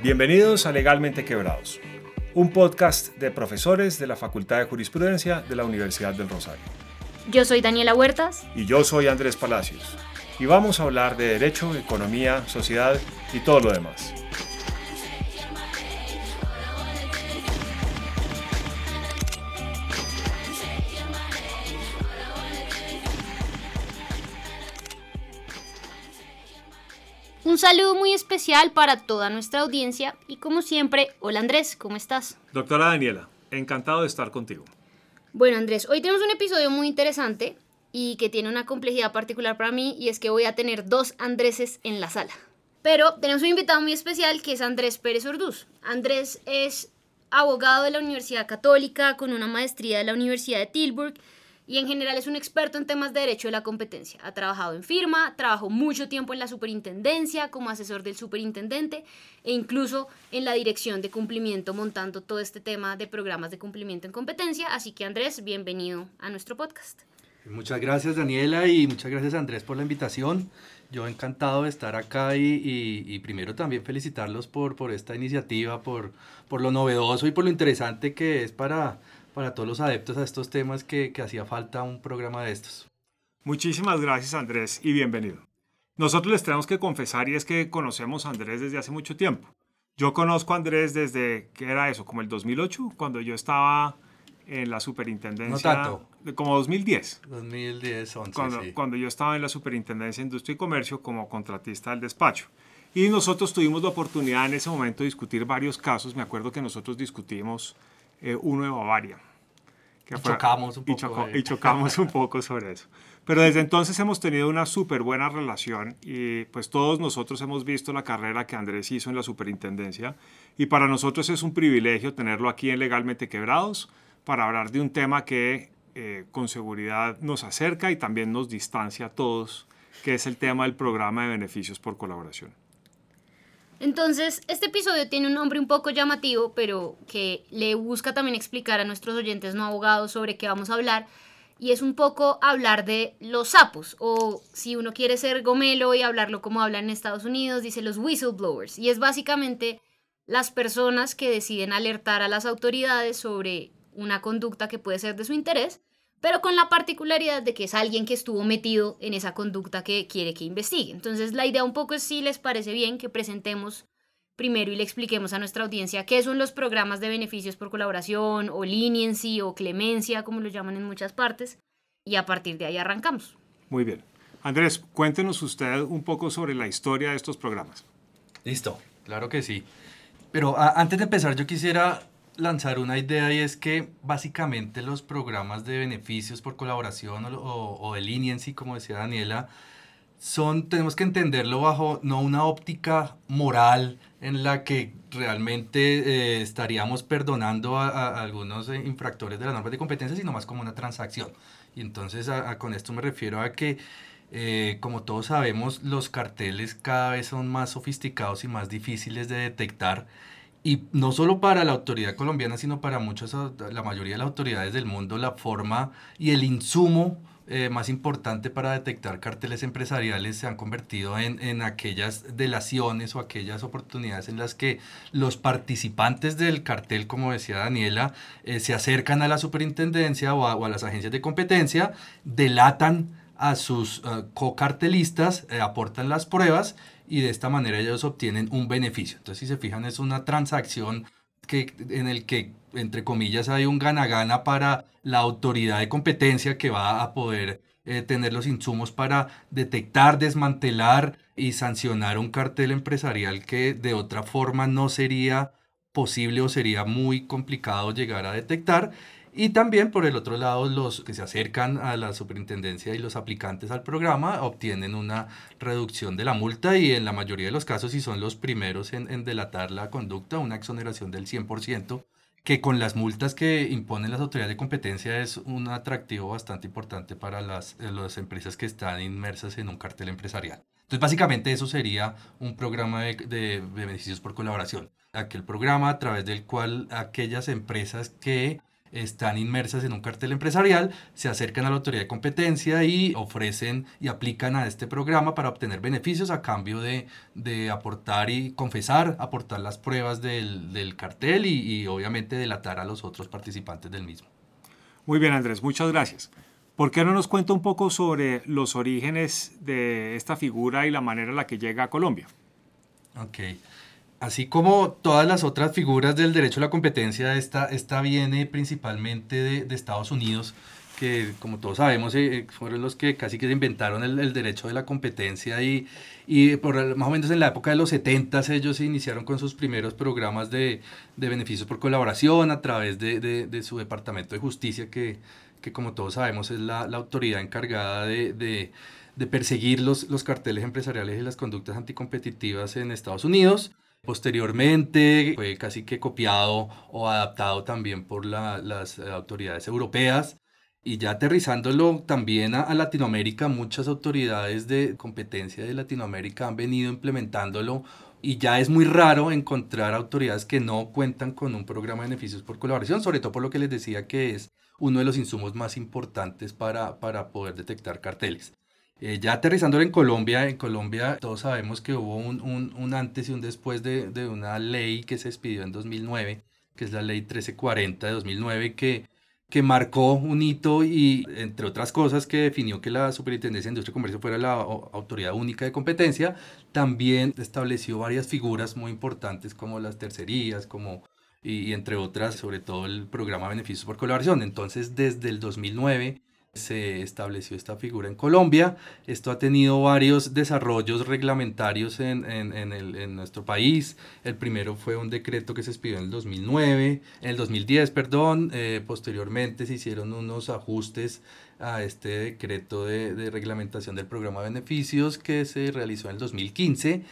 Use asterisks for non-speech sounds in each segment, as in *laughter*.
Bienvenidos a Legalmente Quebrados, un podcast de profesores de la Facultad de Jurisprudencia de la Universidad del Rosario. Yo soy Daniela Huertas. Y yo soy Andrés Palacios. Y vamos a hablar de derecho, economía, sociedad y todo lo demás. Un saludo muy especial para toda nuestra audiencia y como siempre, hola Andrés, ¿cómo estás? Doctora Daniela, encantado de estar contigo. Bueno Andrés, hoy tenemos un episodio muy interesante y que tiene una complejidad particular para mí y es que voy a tener dos Andréses en la sala. Pero tenemos un invitado muy especial que es Andrés Pérez Orduz. Andrés es abogado de la Universidad Católica con una maestría de la Universidad de Tilburg y en general es un experto en temas de derecho de la competencia. Ha trabajado en firma, trabajó mucho tiempo en la superintendencia como asesor del superintendente e incluso en la dirección de cumplimiento montando todo este tema de programas de cumplimiento en competencia. Así que Andrés, bienvenido a nuestro podcast. Muchas gracias Daniela y muchas gracias Andrés por la invitación. Yo encantado de estar acá y, primero también felicitarlos por, esta iniciativa, por lo novedoso y por lo interesante que es para para todos los adeptos a estos temas que, que hacía falta un programa de estos. Muchísimas gracias Andrés y bienvenido. Nosotros les tenemos que confesar y es que conocemos a Andrés desde hace mucho tiempo. Yo conozco a Andrés desde, ¿qué era eso? Como el 2008, cuando yo estaba en la superintendencia. No tanto. Como 2010. 2010, 11, cuando, sí. cuando yo estaba en la superintendencia de Industria y Comercio como contratista del despacho. Y nosotros tuvimos la oportunidad en ese momento de discutir varios casos. Me acuerdo que nosotros discutimos eh, uno de Bavaria, y chocamos un poco. Y, chocamos un poco sobre eso. Pero desde entonces hemos tenido una súper buena relación y pues todos nosotros hemos visto la carrera que Andrés hizo en la superintendencia y para nosotros es un privilegio tenerlo aquí en Legalmente Quebrados para hablar de un tema que eh, con seguridad nos acerca y también nos distancia a todos, que es el tema del programa de beneficios por colaboración. Entonces, este episodio tiene un nombre un poco llamativo, pero que le busca también explicar a nuestros oyentes no abogados sobre qué vamos a hablar. Y es un poco hablar de los sapos, o si uno quiere ser gomelo y hablarlo como hablan en Estados Unidos, dice los whistleblowers. Y es básicamente las personas que deciden alertar a las autoridades sobre una conducta que puede ser de su interés pero con la particularidad de que es alguien que estuvo metido en esa conducta que quiere que investigue. Entonces la idea un poco es si les parece bien que presentemos primero y le expliquemos a nuestra audiencia qué son los programas de beneficios por colaboración o leniency o clemencia, como lo llaman en muchas partes, y a partir de ahí arrancamos. Muy bien. Andrés, cuéntenos usted un poco sobre la historia de estos programas. Listo, claro que sí. Pero antes de empezar, yo quisiera lanzar una idea y es que básicamente los programas de beneficios por colaboración o, o, de leniency, como decía Daniela, son, tenemos que entenderlo bajo no una óptica moral en la que realmente eh, estaríamos perdonando a, algunos infractores de las normas de competencia, sino más como una transacción. Y entonces con esto me refiero a que, eh, como todos sabemos, los carteles cada vez son más sofisticados y más difíciles de detectar y no solo para la autoridad colombiana, sino para muchas, la mayoría de las autoridades del mundo, la forma y el insumo eh, más importante para detectar carteles empresariales se han convertido en, en, aquellas delaciones o aquellas oportunidades en las que los participantes del cartel, como decía Daniela, eh, se acercan a la superintendencia o a, las agencias de competencia, delatan a sus uh, co-cartelistas, aportan las pruebas y de esta manera ellos obtienen un beneficio. Entonces, si se fijan, es una transacción que, en el que, entre comillas, hay un gana-gana para la autoridad de competencia que va a poder eh, tener los insumos para detectar, desmantelar y sancionar un cartel empresarial que de otra forma no sería posible o sería muy complicado llegar a detectar y también, por el otro lado, los que se acercan a la superintendencia y los aplicantes al programa obtienen una reducción de la multa y en la mayoría de los casos, si son los primeros en, en delatar la conducta, una exoneración del 100%, que con las multas que imponen las autoridades de competencia es un atractivo bastante importante para las, eh, las empresas que están inmersas en un cartel empresarial. Entonces, básicamente eso sería un programa de, de, beneficios por colaboración. Aquel programa a través del cual aquellas empresas que están inmersas en un cartel empresarial, se acercan a la autoridad de competencia y ofrecen y aplican a este programa para obtener beneficios a cambio de, de aportar y confesar, aportar las pruebas del, del cartel y, y obviamente delatar a los otros participantes del mismo. Muy bien, Andrés, muchas gracias. ¿Por qué no nos cuenta un poco sobre los orígenes de esta figura y la manera en la que llega a Colombia? Ok. Así como todas las otras figuras del derecho a la competencia, esta, esta viene principalmente de, de Estados Unidos, que como todos sabemos eh, fueron los que casi que inventaron el, el derecho de la competencia y, y por, más o menos en la época de los 70 ellos iniciaron con sus primeros programas de, de beneficios por colaboración a través de, de, de su Departamento de Justicia que que como todos sabemos es la, la autoridad encargada de, perseguir los, los carteles empresariales y las conductas anticompetitivas en Estados Unidos. Posteriormente fue casi que copiado o adaptado también por la, las autoridades europeas. Y ya aterrizándolo también a, a, Latinoamérica, muchas autoridades de competencia de Latinoamérica han venido implementándolo y ya es muy raro encontrar autoridades que no cuentan con un programa de beneficios por colaboración, sobre todo por lo que les decía que es uno de los insumos más importantes para, para poder detectar carteles. Eh, ya aterrizando en Colombia, en Colombia todos sabemos que hubo un, un, un antes y un después de, de, una ley que se expidió en 2009, que es la ley 1340 de 2009, que, que marcó un hito y, entre otras cosas, que definió que la Superintendencia de Industria y Comercio fuera la autoridad única de competencia, también estableció varias figuras muy importantes como las tercerías, como y, entre otras, sobre todo el programa Beneficios por Colaboración. Entonces, desde el 2009 se estableció esta figura en Colombia. Esto ha tenido varios desarrollos reglamentarios en, en, nuestro país. El primero fue un decreto que se expidió en el 2009, en el 2010, perdón. Eh, posteriormente se hicieron unos ajustes a este decreto de, de reglamentación del programa de beneficios que se realizó en el 2015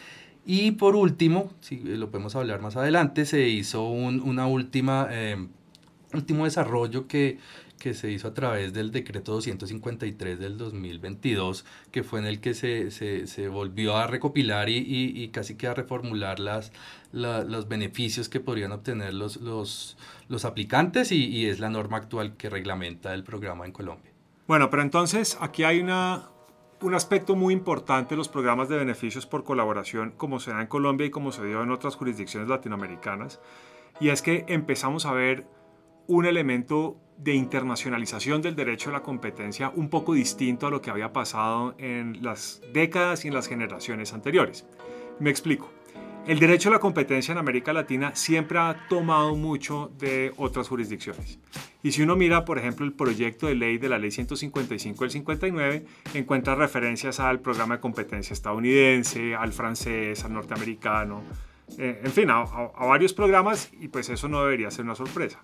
y por último, si lo podemos hablar más adelante, se hizo un una última, eh, último desarrollo que, que se hizo a través del decreto 253 del 2022, que fue en el que se, se, se volvió a recopilar y, y, y, casi que a reformular las, la, los beneficios que podrían obtener los, los, los aplicantes y, y es la norma actual que reglamenta el programa en Colombia. Bueno, pero entonces aquí hay una, un aspecto muy importante los programas de beneficios por colaboración, como se da en Colombia y como se dio en otras jurisdicciones latinoamericanas, y es que empezamos a ver un elemento de internacionalización del derecho a la competencia un poco distinto a lo que había pasado en las décadas y en las generaciones anteriores. Me explico. El derecho a la competencia en América Latina siempre ha tomado mucho de otras jurisdicciones. Y si uno mira, por ejemplo, el proyecto de ley de la Ley 155 del 59, encuentra referencias al programa de competencia estadounidense, al francés, al norteamericano, eh, en fin, a, a, varios programas y pues eso no debería ser una sorpresa.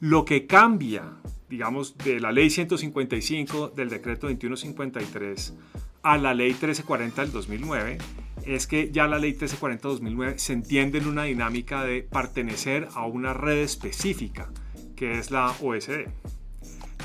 Lo que cambia, digamos, de la Ley 155 del decreto 2153 a la Ley 1340 del 2009 es que ya la ley 1340-2009 se entiende en una dinámica de pertenecer a una red específica, que es la OSD.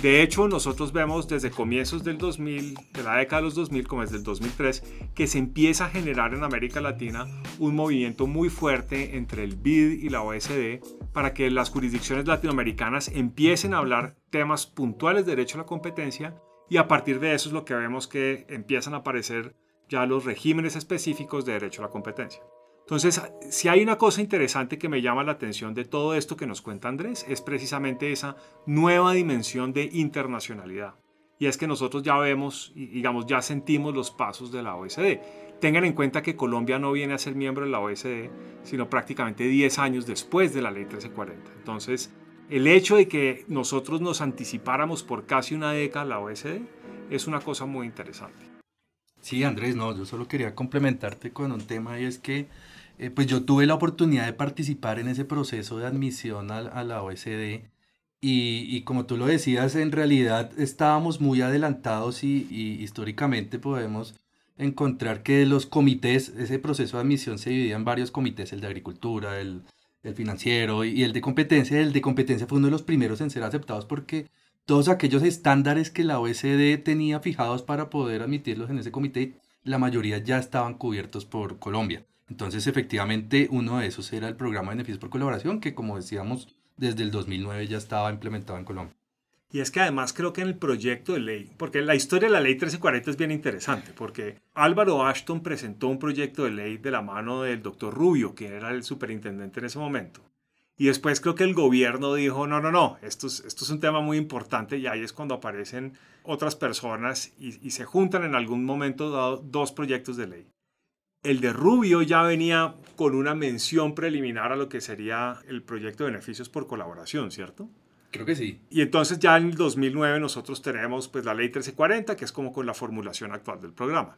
De hecho, nosotros vemos desde comienzos del 2000, de la década de los 2000, como desde el 2003, que se empieza a generar en América Latina un movimiento muy fuerte entre el BID y la OSD para que las jurisdicciones latinoamericanas empiecen a hablar temas puntuales de derecho a la competencia y a partir de eso es lo que vemos que empiezan a aparecer ya los regímenes específicos de derecho a la competencia. Entonces, si hay una cosa interesante que me llama la atención de todo esto que nos cuenta Andrés, es precisamente esa nueva dimensión de internacionalidad. Y es que nosotros ya vemos, digamos, ya sentimos los pasos de la OSD. Tengan en cuenta que Colombia no viene a ser miembro de la OSD, sino prácticamente 10 años después de la ley 1340. Entonces, el hecho de que nosotros nos anticipáramos por casi una década a la OSD es una cosa muy interesante. Sí, Andrés, no, yo solo quería complementarte con un tema y es que eh, pues yo tuve la oportunidad de participar en ese proceso de admisión a, a la OSD y, y, como tú lo decías, en realidad estábamos muy adelantados y, históricamente podemos encontrar que los comités, ese proceso de admisión se dividía en varios comités, el de agricultura, el, el financiero y el de competencia. El de competencia fue uno de los primeros en ser aceptados porque todos aquellos estándares que la OSD tenía fijados para poder admitirlos en ese comité, la mayoría ya estaban cubiertos por Colombia. Entonces, efectivamente, uno de esos era el programa de beneficios por colaboración, que como decíamos, desde el 2009 ya estaba implementado en Colombia. Y es que además creo que en el proyecto de ley, porque la historia de la ley 1340 es bien interesante, porque Álvaro Ashton presentó un proyecto de ley de la mano del doctor Rubio, que era el superintendente en ese momento. Y después creo que el gobierno dijo, no, no, no, esto es, un tema muy importante y ahí es cuando aparecen otras personas y, se juntan en algún momento dos proyectos de ley. El de Rubio ya venía con una mención preliminar a lo que sería el proyecto de beneficios por colaboración, ¿cierto? Creo que sí. Y entonces ya en el 2009 nosotros tenemos pues la ley 1340, que es como con la formulación actual del programa.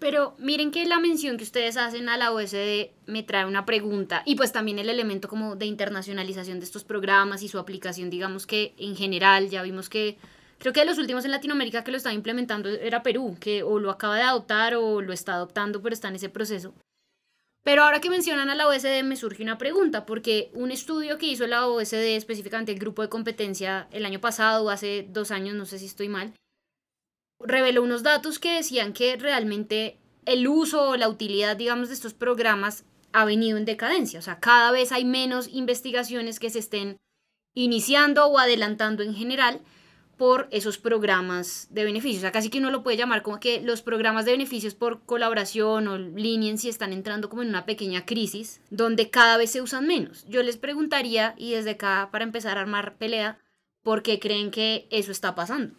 Pero miren que la mención que ustedes hacen a la OSD me trae una pregunta y pues también el elemento como de internacionalización de estos programas y su aplicación, digamos que en general ya vimos que creo que de los últimos en Latinoamérica que lo estaba implementando era Perú, que o lo acaba de adoptar o lo está adoptando, pero está en ese proceso. Pero ahora que mencionan a la OSD me surge una pregunta, porque un estudio que hizo la OSD, específicamente el grupo de competencia el año pasado o hace dos años, no sé si estoy mal, reveló unos datos que decían que realmente el uso o la utilidad, digamos, de estos programas ha venido en decadencia. O sea, cada vez hay menos investigaciones que se estén iniciando o adelantando en general por esos programas de beneficios. O sea, que uno lo puede llamar como que los programas de beneficios por colaboración o leniency están entrando como en una pequeña crisis donde cada vez se usan menos. Yo les preguntaría, y desde acá para empezar a armar pelea, ¿por qué creen que eso está pasando?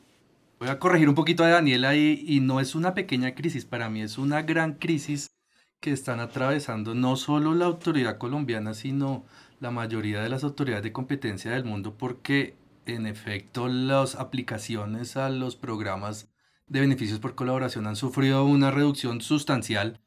Voy a corregir un poquito a Daniela y, y no es una pequeña crisis, para mí es una gran crisis que están atravesando no solo la autoridad colombiana, sino la mayoría de las autoridades de competencia del mundo, porque en efecto las aplicaciones a los programas de beneficios por colaboración han sufrido una reducción sustancial,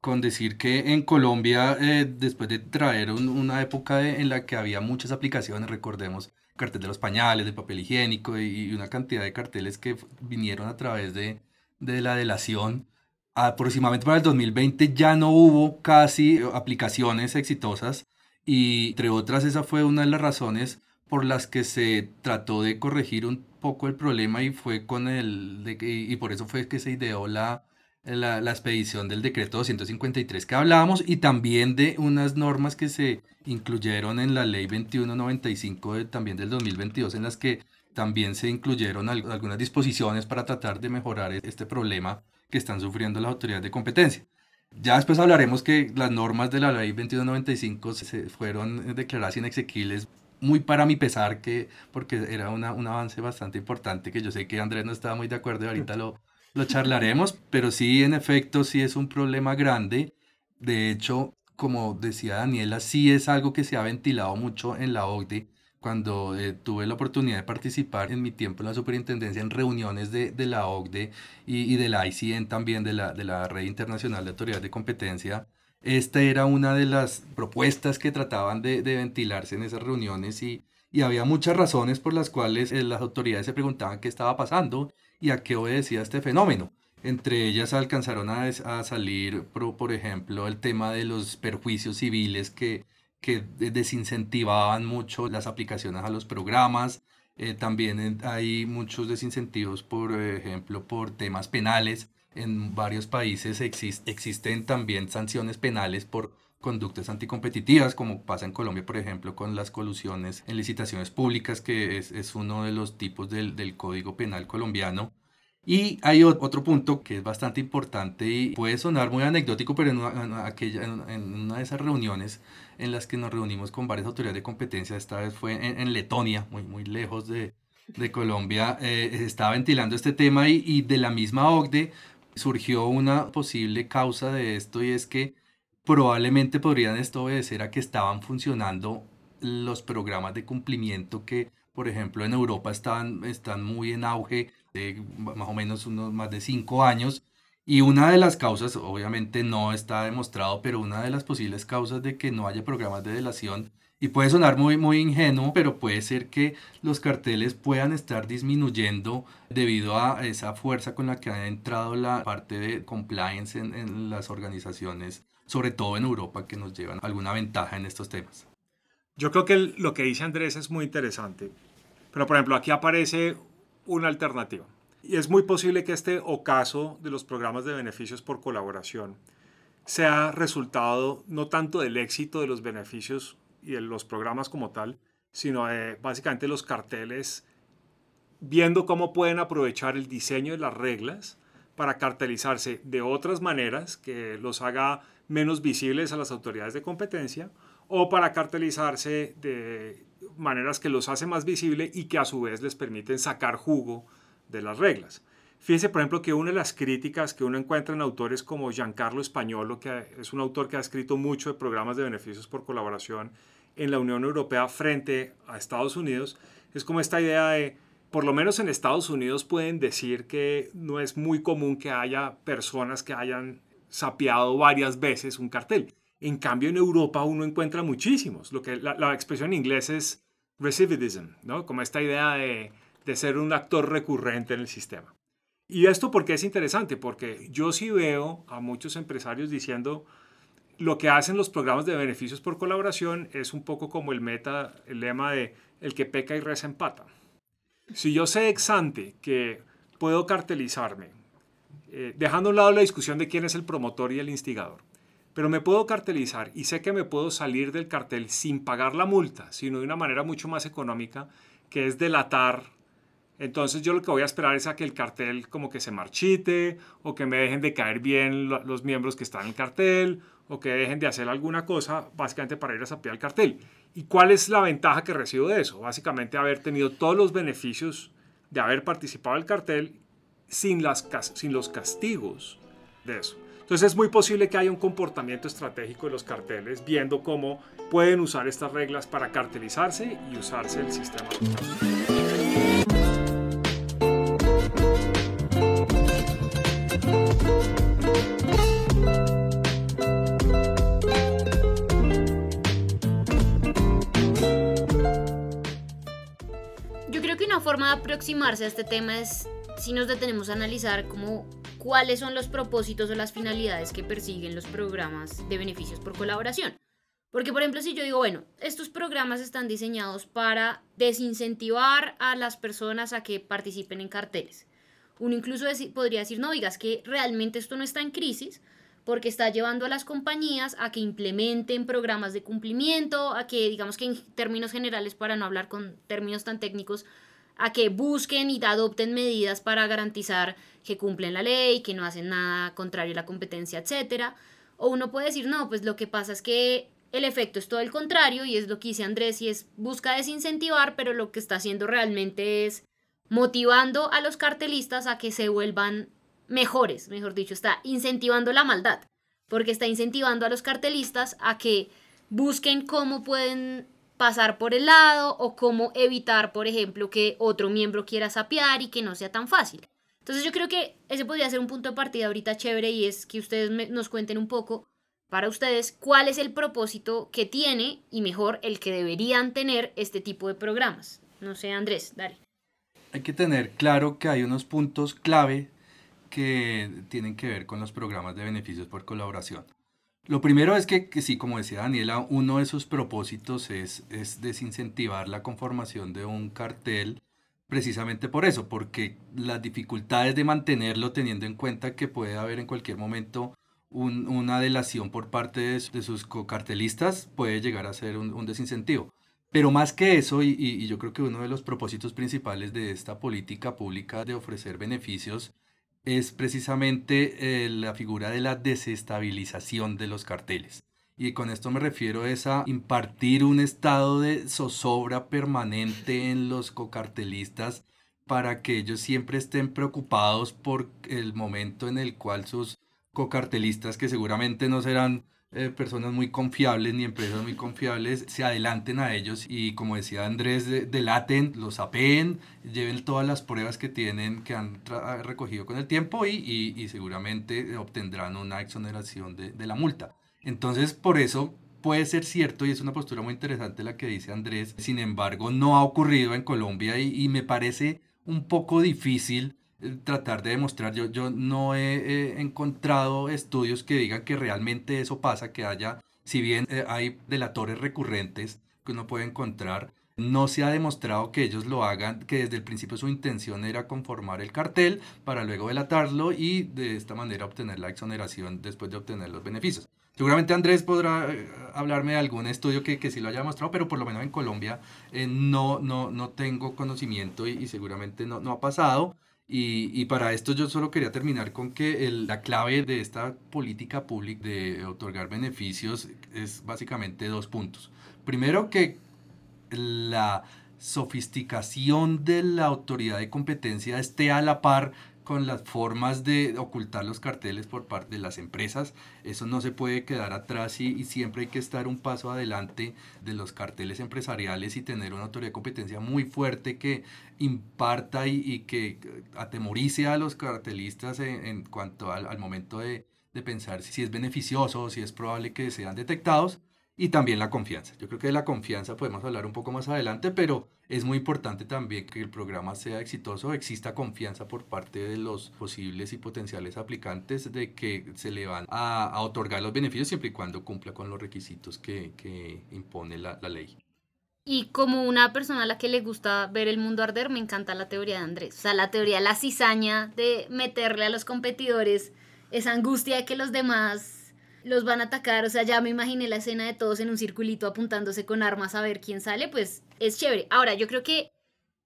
con decir que en Colombia, eh, después de traer una época en la que había muchas aplicaciones, recordemos, cartel de los pañales, de papel higiénico y, una cantidad de carteles que vinieron a través de, de la delación. Aproximadamente para el 2020 ya no hubo casi aplicaciones exitosas y entre otras esa fue una de las razones por las que se trató de corregir un poco el problema y fue con el de y por eso fue que se ideó la, la, la, expedición del decreto 253 que hablábamos y también de unas normas que se incluyeron en la ley 2195 de, también del 2022 en las que también se incluyeron algunas disposiciones para tratar de mejorar e-, este problema que están sufriendo las autoridades de competencia. Ya después hablaremos que las normas de la ley 2195 se fueron declaradas inexequibles muy para mi pesar que porque era una, un avance bastante importante que yo sé que Andrés no estaba muy de acuerdo y ahorita lo, lo charlaremos, pero sí, en efecto, sí es un problema grande. De hecho, como decía Daniela, sí es algo que se ha ventilado mucho en la OCDE. Cuando eh, tuve la oportunidad de participar en mi tiempo en la superintendencia en reuniones de, de la OCDE y, y, de la ICN también, de la, de la Red Internacional de Autoridades de Competencia, esta era una de las propuestas que trataban de, de ventilarse en esas reuniones y, y había muchas razones por las cuales eh, las autoridades se preguntaban qué estaba pasando y a qué obedecía este fenómeno. Entre ellas alcanzaron a, a salir, por, por, ejemplo, el tema de los perjuicios civiles que, que desincentivaban mucho las aplicaciones a los programas. Eh, también hay muchos desincentivos, por ejemplo, por temas penales. En varios países exist existen también sanciones penales por conductas anticompetitivas, como pasa en Colombia, por ejemplo, con las colusiones en licitaciones públicas, que es, es uno de los tipos del, del, Código Penal colombiano. Y hay otro punto que es bastante importante y puede sonar muy anecdótico, pero en una, en aquella, en una de esas reuniones en las que nos reunimos con varias autoridades de competencia, esta vez fue en, en Letonia, muy, muy lejos de, de Colombia, eh, se ventilando este tema y, y de la misma OCDE surgió una posible causa de esto y es que probablemente podrían esto obedecer a que estaban funcionando los programas de cumplimiento que, por ejemplo, en Europa están, están muy en auge, de más o menos unos más de cinco años. Y una de las causas, obviamente no está demostrado, pero una de las posibles causas de que no haya programas de delación, y puede sonar muy, muy ingenuo, pero puede ser que los carteles puedan estar disminuyendo debido a esa fuerza con la que ha entrado la parte de compliance en, las organizaciones sobre todo en Europa, que nos llevan alguna ventaja en estos temas. Yo creo que lo que dice Andrés es muy interesante, pero por ejemplo aquí aparece una alternativa. Y es muy posible que este ocaso de los programas de beneficios por colaboración sea resultado no tanto del éxito de los beneficios y los programas como tal, sino de básicamente los carteles viendo cómo pueden aprovechar el diseño de las reglas para cartelizarse de otras maneras que los haga menos visibles a las autoridades de competencia o para cartelizarse de maneras que los hace más visibles y que a su vez les permiten sacar jugo de las reglas. Fíjense, por ejemplo, que una de las críticas que uno encuentra en autores como Giancarlo Españolo, que es un autor que ha escrito mucho de programas de beneficios por colaboración en la Unión Europea frente a Estados Unidos, es como esta idea de, por lo menos en Estados Unidos pueden decir que no es muy común que haya personas que hayan sapeado varias veces un cartel. En cambio, en Europa uno encuentra muchísimos. Lo que la, expresión en inglés es recidivism, ¿no? Como esta idea de, de ser un actor recurrente en el sistema. Y esto porque es interesante, porque yo sí veo a muchos empresarios diciendo lo que hacen los programas de beneficios por colaboración es un poco como el meta, el lema de el que peca y reza empata. Si yo sé ex ante que puedo cartelizarme, eh, dejando a un lado la discusión de quién es el promotor y el instigador, pero me puedo cartelizar y sé que me puedo salir del cartel sin pagar la multa, sino de una manera mucho más económica, que es delatar. Entonces yo lo que voy a esperar es a que el cartel como que se marchite o que me dejen de caer bien los miembros que están en el cartel o que dejen de hacer alguna cosa básicamente para ir a sapear el cartel. ¿Y cuál es la ventaja que recibo de eso? Básicamente haber tenido todos los beneficios de haber participado en el cartel sin, las, sin los castigos de eso. Entonces es muy posible que haya un comportamiento estratégico de los carteles viendo cómo pueden usar estas reglas para cartelizarse y usarse el sistema. Una forma de aproximarse a este tema es si nos detenemos a analizar cómo cuáles son los propósitos o las finalidades que persiguen los programas de beneficios por colaboración. Porque, por ejemplo, si yo digo, bueno, estos programas están diseñados para desincentivar a las personas a que participen en carteles. Uno incluso podría decir, no, digas que realmente esto no está en crisis porque está llevando a las compañías a que implementen programas de cumplimiento, a que, digamos que en términos generales, para no hablar con términos tan técnicos, a que busquen y adopten medidas para garantizar que cumplen la ley, que no hacen nada contrario a la competencia, etc. O uno puede decir, no, pues lo que pasa es que el efecto es todo el contrario y es lo que dice Andrés y es busca desincentivar, pero lo que está haciendo realmente es motivando a los cartelistas a que se vuelvan mejores, mejor dicho, está incentivando la maldad, porque está incentivando a los cartelistas a que busquen cómo pueden pasar por el lado o cómo evitar, por ejemplo, que otro miembro quiera sapear y que no sea tan fácil. Entonces yo creo que ese podría ser un punto de partida ahorita chévere y es que ustedes nos cuenten un poco para ustedes cuál es el propósito que tiene y mejor el que deberían tener este tipo de programas. No sé, Andrés, dale. Hay que tener claro que hay unos puntos clave que tienen que ver con los programas de beneficios por colaboración. Lo primero es que, que, sí, como decía Daniela, uno de sus propósitos es, es desincentivar la conformación de un cartel precisamente por eso, porque las dificultades de mantenerlo teniendo en cuenta que puede haber en cualquier momento una delación por parte de, sus cartelistas puede llegar a ser un, desincentivo. Pero más que eso, y, y, yo creo que uno de los propósitos principales de esta política pública de ofrecer beneficios es precisamente eh, la figura de la desestabilización de los carteles. Y con esto me refiero a impartir un estado de zozobra permanente en los cocartelistas para que ellos siempre estén preocupados por el momento en el cual sus cocartelistas, que seguramente no serán eh, personas muy confiables ni empresas muy confiables se adelanten a ellos y como decía Andrés, delaten, los apeen, lleven todas las pruebas que tienen, que han recogido con el tiempo y, y, seguramente obtendrán una exoneración de, de la multa. Entonces, por eso puede ser cierto y es una postura muy interesante la que dice Andrés, sin embargo, no ha ocurrido en Colombia y, y me parece un poco difícil tratar de demostrar. Yo, yo no he, encontrado estudios que digan que realmente eso pasa, que haya, si bien eh, hay delatores recurrentes que uno puede encontrar, no se ha demostrado que ellos lo hagan, que desde el principio su intención era conformar el cartel para luego delatarlo y de esta manera obtener la exoneración después de obtener los beneficios. Seguramente Andrés podrá eh, hablarme de algún estudio que, que sí lo haya mostrado, pero por lo menos en Colombia eh, no, no, no tengo conocimiento y, seguramente no, no ha pasado. Y, para esto yo solo quería terminar con que la clave de esta política pública de otorgar beneficios es básicamente dos puntos. Primero, que la sofisticación de la autoridad de competencia esté a la par con las formas de ocultar los carteles por parte de las empresas. Eso no se puede quedar atrás y, siempre hay que estar un paso adelante de los carteles empresariales y tener una autoridad de competencia muy fuerte que imparta y, que atemorice a los cartelistas en, cuanto al, al momento de, de, pensar si es beneficioso si es probable que sean detectados y también la confianza. Yo creo que de la confianza podemos hablar un poco más adelante, pero es muy importante también que el programa sea exitoso, exista confianza por parte de los posibles y potenciales aplicantes de que se le van a, otorgar los beneficios siempre y cuando cumpla con los requisitos que, que impone la, la ley. Y como una persona a la que le gusta ver el mundo arder, me encanta la teoría de Andrés. O sea, la teoría, la cizaña de meterle a los competidores esa angustia de que los demás los van a atacar, o sea, ya me imaginé la escena de todos en un circulito apuntándose con armas a ver quién sale, pues es chévere. Ahora, yo creo que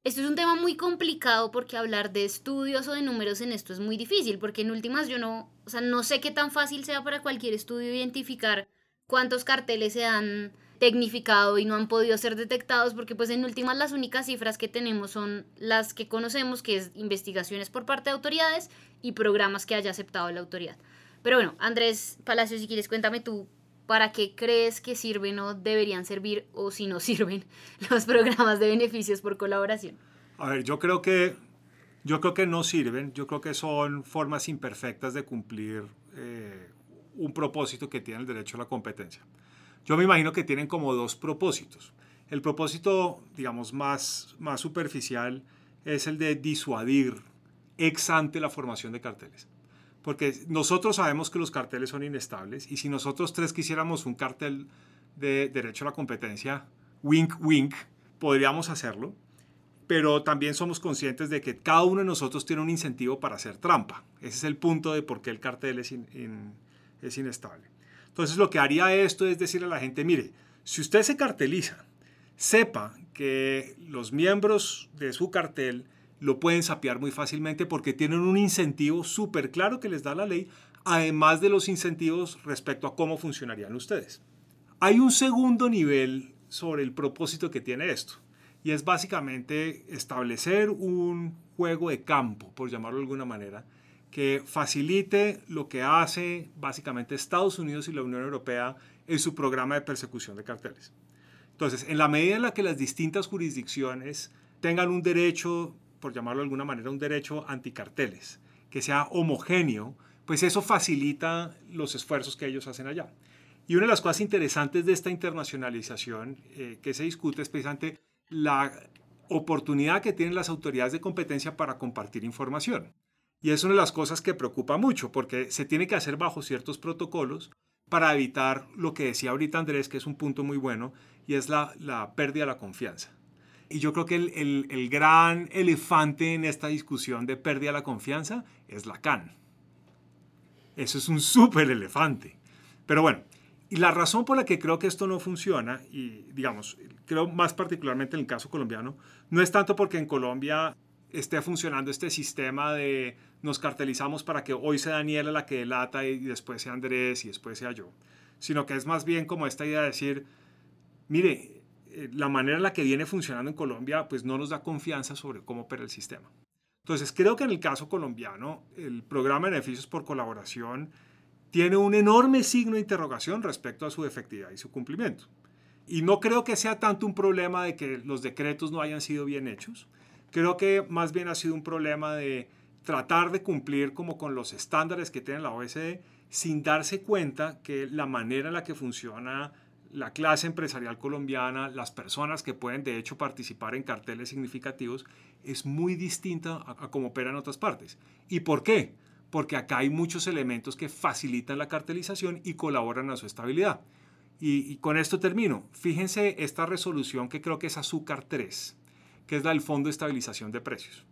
esto es un tema muy complicado porque hablar de estudios o de números en esto es muy difícil, porque en últimas yo no, o sea, no sé qué tan fácil sea para cualquier estudio identificar cuántos carteles se han tecnificado y no han podido ser detectados, porque pues en últimas las únicas cifras que tenemos son las que conocemos, que es investigaciones por parte de autoridades y programas que haya aceptado la autoridad. Pero bueno, Andrés Palacio, si quieres, cuéntame tú para qué crees que sirven o deberían servir o si no *laughs* sirven los programas de beneficios por colaboración. A ver, yo creo que yo creo que no sirven. Yo creo que son formas imperfectas de cumplir eh, un propósito que tiene el derecho a la competencia. Yo me imagino que tienen como dos propósitos. El propósito, digamos, más, más superficial es el de disuadir ex ante la formación de carteles porque nosotros sabemos que los carteles son inestables y si nosotros tres quisiéramos un cartel de derecho a la competencia, wink, wink, podríamos hacerlo, pero también somos conscientes de que cada uno de nosotros tiene un incentivo para hacer trampa. Ese es el punto de por qué el cartel es, in, in, es inestable. Entonces lo que haría esto es decirle a la gente, mire, si usted se carteliza, sepa que los miembros de su cartel lo pueden sapear muy fácilmente porque tienen un incentivo súper claro que les da la ley, además de los incentivos respecto a cómo funcionarían ustedes. Hay un segundo nivel sobre el propósito que tiene esto, y es básicamente establecer un juego de campo, por llamarlo de alguna manera, que facilite lo que hace básicamente Estados Unidos y la Unión Europea en su programa de persecución de carteles. Entonces, en la medida en la que las distintas jurisdicciones tengan un derecho por llamarlo de alguna manera, un derecho anticarteles, que sea homogéneo, pues eso facilita los esfuerzos que ellos hacen allá. Y una de las cosas interesantes de esta internacionalización eh, que se discute es precisamente la oportunidad que tienen las autoridades de competencia para compartir información. Y es una de las cosas que preocupa mucho, porque se tiene que hacer bajo ciertos protocolos para evitar lo que decía ahorita Andrés, que es un punto muy bueno, y es la, la pérdida de la confianza. Y yo creo que el, el, gran elefante en esta discusión de pérdida de la confianza es Lacan. Eso es un súper elefante. Pero bueno, y la razón por la que creo que esto no funciona, y digamos, creo más particularmente en el caso colombiano, no es tanto porque en Colombia esté funcionando este sistema de nos cartelizamos para que hoy sea Daniela la que delata y después sea Andrés y después sea yo, sino que es más bien como esta idea de decir, mire, eh, la manera en la que viene funcionando en Colombia pues no nos da confianza sobre cómo opera el sistema. Entonces creo que en el caso colombiano el programa de beneficios por colaboración tiene un enorme signo de interrogación respecto a su efectividad y su cumplimiento. Y no creo que sea tanto un problema de que los decretos no hayan sido bien hechos. Creo que más bien ha sido un problema de tratar de cumplir como con los estándares que tiene la OECD sin darse cuenta que la manera en la que funciona la clase empresarial colombiana, las personas que pueden de hecho participar en carteles significativos, es muy distinta a, a cómo opera en otras partes. ¿Y por qué? Porque acá hay muchos elementos que facilitan la cartelización y colaboran a su estabilidad. Y, con esto termino. Fíjense esta resolución que creo que es azúcar 3, que es la del Fondo de Estabilización de Precios.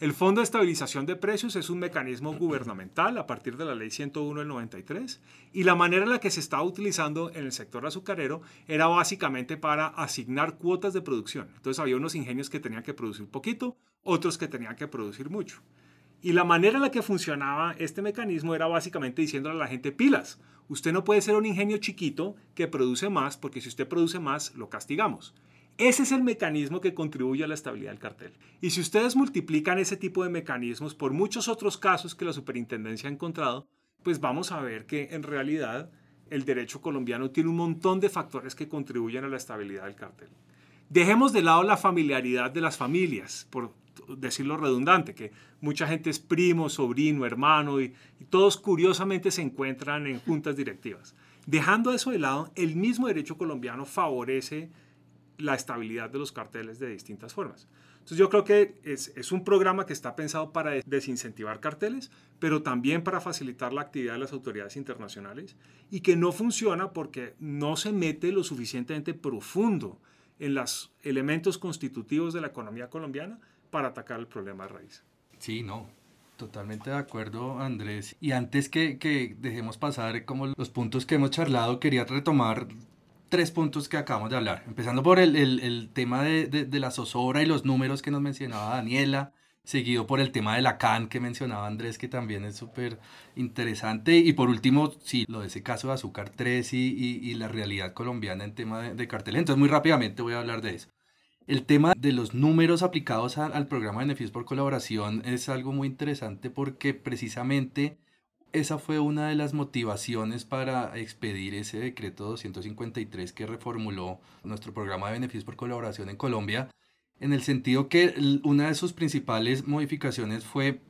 El Fondo de Estabilización de Precios es un mecanismo gubernamental a partir de la Ley 101 del 93 y la manera en la que se estaba utilizando en el sector azucarero era básicamente para asignar cuotas de producción. Entonces había unos ingenios que tenían que producir poquito, otros que tenían que producir mucho. Y la manera en la que funcionaba este mecanismo era básicamente diciéndole a la gente pilas. Usted no puede ser un ingenio chiquito que produce más porque si usted produce más lo castigamos. Ese es el mecanismo que contribuye a la estabilidad del cartel. Y si ustedes multiplican ese tipo de mecanismos por muchos otros casos que la superintendencia ha encontrado, pues vamos a ver que en realidad el derecho colombiano tiene un montón de factores que contribuyen a la estabilidad del cartel. Dejemos de lado la familiaridad de las familias, por decirlo redundante, que mucha gente es primo, sobrino, hermano y, todos curiosamente se encuentran en juntas directivas. Dejando eso de lado, el mismo derecho colombiano favorece la estabilidad de los carteles de distintas formas. Entonces yo creo que es, es, un programa que está pensado para desincentivar carteles, pero también para facilitar la actividad de las autoridades internacionales y que no funciona porque no se mete lo suficientemente profundo en los elementos constitutivos de la economía colombiana para atacar el problema de raíz. Sí, no, Totalmente de acuerdo, Andrés. Y antes que, que, dejemos pasar como los puntos que hemos charlado, quería retomar tres puntos que acabamos de hablar. Empezando por el, el, tema de, de, de, la zozobra y los números que nos mencionaba Daniela, seguido por el tema de la CAN que mencionaba Andrés, que también es súper interesante. Y por último, sí, lo de ese caso de Azúcar 3 y, y, y la realidad colombiana en tema de, de cartel. Entonces, muy rápidamente voy a hablar de eso. El tema de los números aplicados al programa de beneficios por colaboración es algo muy interesante porque precisamente esa fue una de las motivaciones para expedir ese decreto 253 que reformuló nuestro programa de beneficios por colaboración en Colombia, en el sentido que una de sus principales modificaciones fue,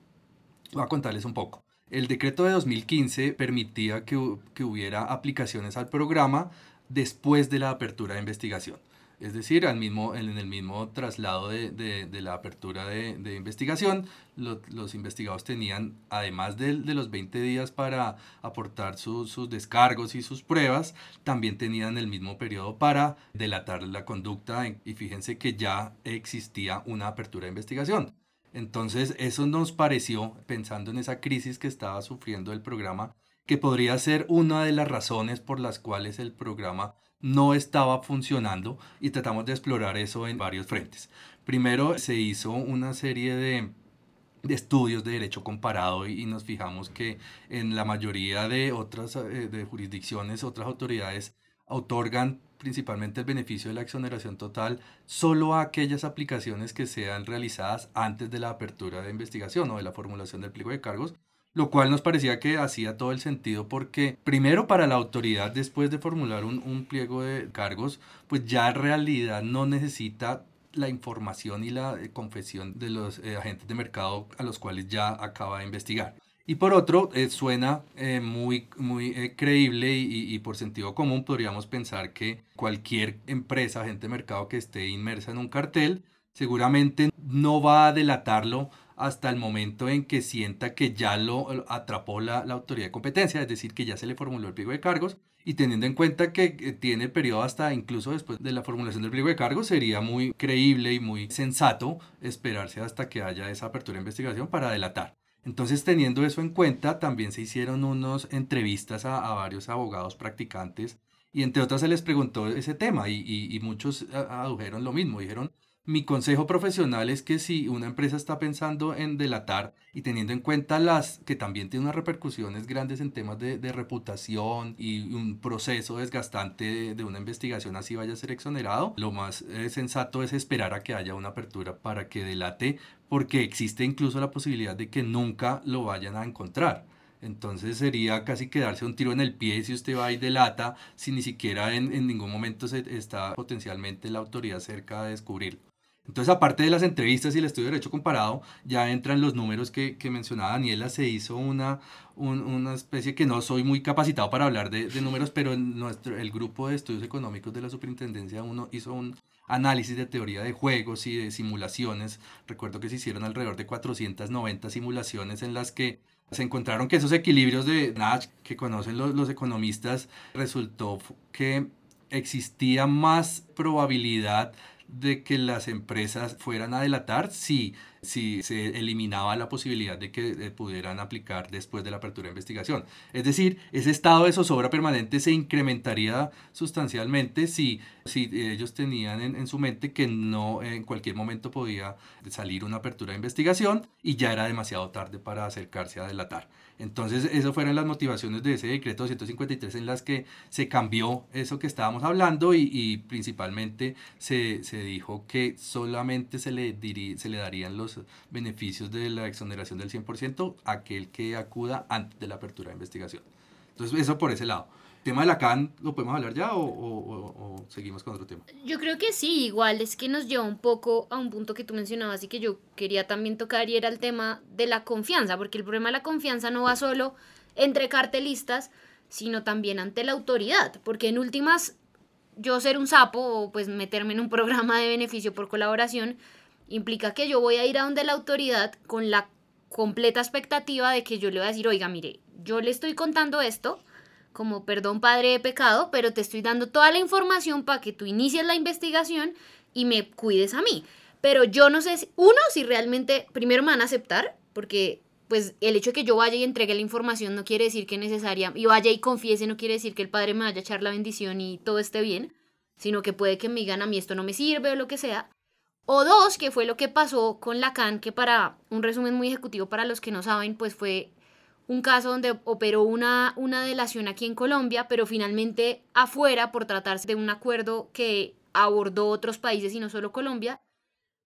voy a contarles un poco, el decreto de 2015 permitía que, que hubiera aplicaciones al programa después de la apertura de investigación. Es decir, al mismo, en el mismo traslado de, de, la apertura de, de investigación, los investigados tenían, además de, los 20 días para aportar sus descargos y sus pruebas, también tenían el mismo periodo para delatar la conducta y fíjense que ya existía una apertura de investigación. Entonces, eso nos pareció, pensando en esa crisis que estaba sufriendo el programa, que podría ser una de las razones por las cuales el programa no estaba funcionando y tratamos de explorar eso en varios frentes. Primero se hizo una serie de, estudios de derecho comparado y, nos fijamos que en la mayoría de otras eh, de jurisdicciones, otras autoridades otorgan principalmente el beneficio de la exoneración total solo a aquellas aplicaciones que sean realizadas antes de la apertura de investigación o de la formulación del pliego de cargos lo cual nos parecía que hacía todo el sentido porque primero para la autoridad después de formular un, pliego de cargos, pues ya en realidad no necesita la información y la eh, confesión de los eh, agentes de mercado a los cuales ya acaba de investigar. Y por otro, eh, suena muy, muy creíble y, y, por sentido común podríamos pensar que cualquier empresa, agente de mercado que esté inmersa en un cartel, seguramente no va a delatarlo hasta el momento en que sienta que ya lo atrapó la, autoridad de competencia, es decir, que ya se le formuló el pliego de cargos y teniendo en cuenta que tiene periodo hasta incluso después de la formulación del pliego de cargos, sería muy creíble y muy sensato esperarse hasta que haya esa apertura de investigación para delatar. Entonces, teniendo eso en cuenta, también se hicieron unas entrevistas a, varios abogados practicantes y entre otras se les preguntó ese tema y, y muchos adujeron lo mismo, dijeron, mi consejo profesional es que si una empresa está pensando en delatar y teniendo en cuenta las que también tiene unas repercusiones grandes en temas de, reputación y un proceso desgastante de, una investigación así vaya a ser exonerado, lo más eh, sensato es esperar a que haya una apertura para que delate porque existe incluso la posibilidad de que nunca lo vayan a encontrar. Entonces sería casi quedarse un tiro en el pie si usted va y delata, si ni siquiera en, ningún momento se está potencialmente la autoridad cerca de descubrirlo. Entonces, aparte de las entrevistas y el estudio de derecho comparado, ya entran los números que, que mencionaba Daniela. Se hizo una, una especie que no soy muy capacitado para hablar de, números, pero nuestro, el grupo de estudios económicos de la superintendencia uno hizo un análisis de teoría de juegos y de simulaciones. Recuerdo que se hicieron alrededor de 490 simulaciones en las que se encontraron que esos equilibrios de Nash que conocen los, los economistas resultó que existía más probabilidad de que las empresas fueran a delatar si, si se eliminaba la posibilidad de que eh, pudieran aplicar después de la apertura de investigación. Es decir, ese estado de zozobra permanente se incrementaría sustancialmente si, si ellos tenían en, en su mente que no en cualquier momento podía salir una apertura de investigación y ya era demasiado tarde para acercarse a delatar. Entonces, esas fueron las motivaciones de ese decreto 253 en las que se cambió eso que estábamos hablando y, principalmente se, se, dijo que solamente se le, se le darían los beneficios de la exoneración del 100% a aquel que acuda antes de la apertura de investigación. Entonces, eso por ese lado tema de Lacan lo podemos hablar ya o, o, seguimos con otro tema? Yo creo que sí, igual es que nos lleva un poco a un punto que tú mencionabas y que yo quería también tocar y era el tema de la confianza, porque el problema de la confianza no va solo entre cartelistas, sino también ante la autoridad, porque en últimas yo ser un sapo o pues meterme en un programa de beneficio por colaboración implica que yo voy a ir a donde la autoridad con la completa expectativa de que yo le voy a decir, oiga, mire, yo le estoy contando esto, como perdón padre de pecado, pero te estoy dando toda la información para que tú inicies la investigación y me cuides a mí. Pero yo no sé, si, uno, si realmente primero me van a aceptar, porque pues el hecho de que yo vaya y entregue la información no quiere decir que necesaria, y vaya y confiese no quiere decir que el padre me vaya a echar la bendición y todo esté bien, sino que puede que me digan a mí esto no me sirve o lo que sea. O dos, que fue lo que pasó con Lacan, que para un resumen muy ejecutivo para los que no saben, pues fue un caso donde operó una, una delación aquí en Colombia, pero finalmente afuera, por tratarse de un acuerdo que abordó otros países y no solo Colombia,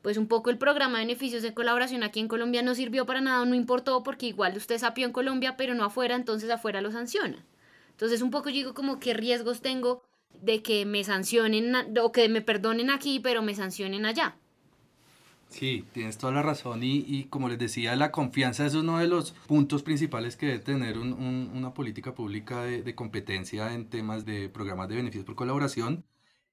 pues un poco el programa de beneficios de colaboración aquí en Colombia no sirvió para nada, no importó porque igual usted sapió en Colombia, pero no afuera, entonces afuera lo sanciona. Entonces un poco digo como qué riesgos tengo de que me sancionen o que me perdonen aquí, pero me sancionen allá. Sí, tienes toda la razón y, y, como les decía, la confianza es uno de los puntos principales que debe tener un, un, una política pública de, de, competencia en temas de programas de beneficios por colaboración.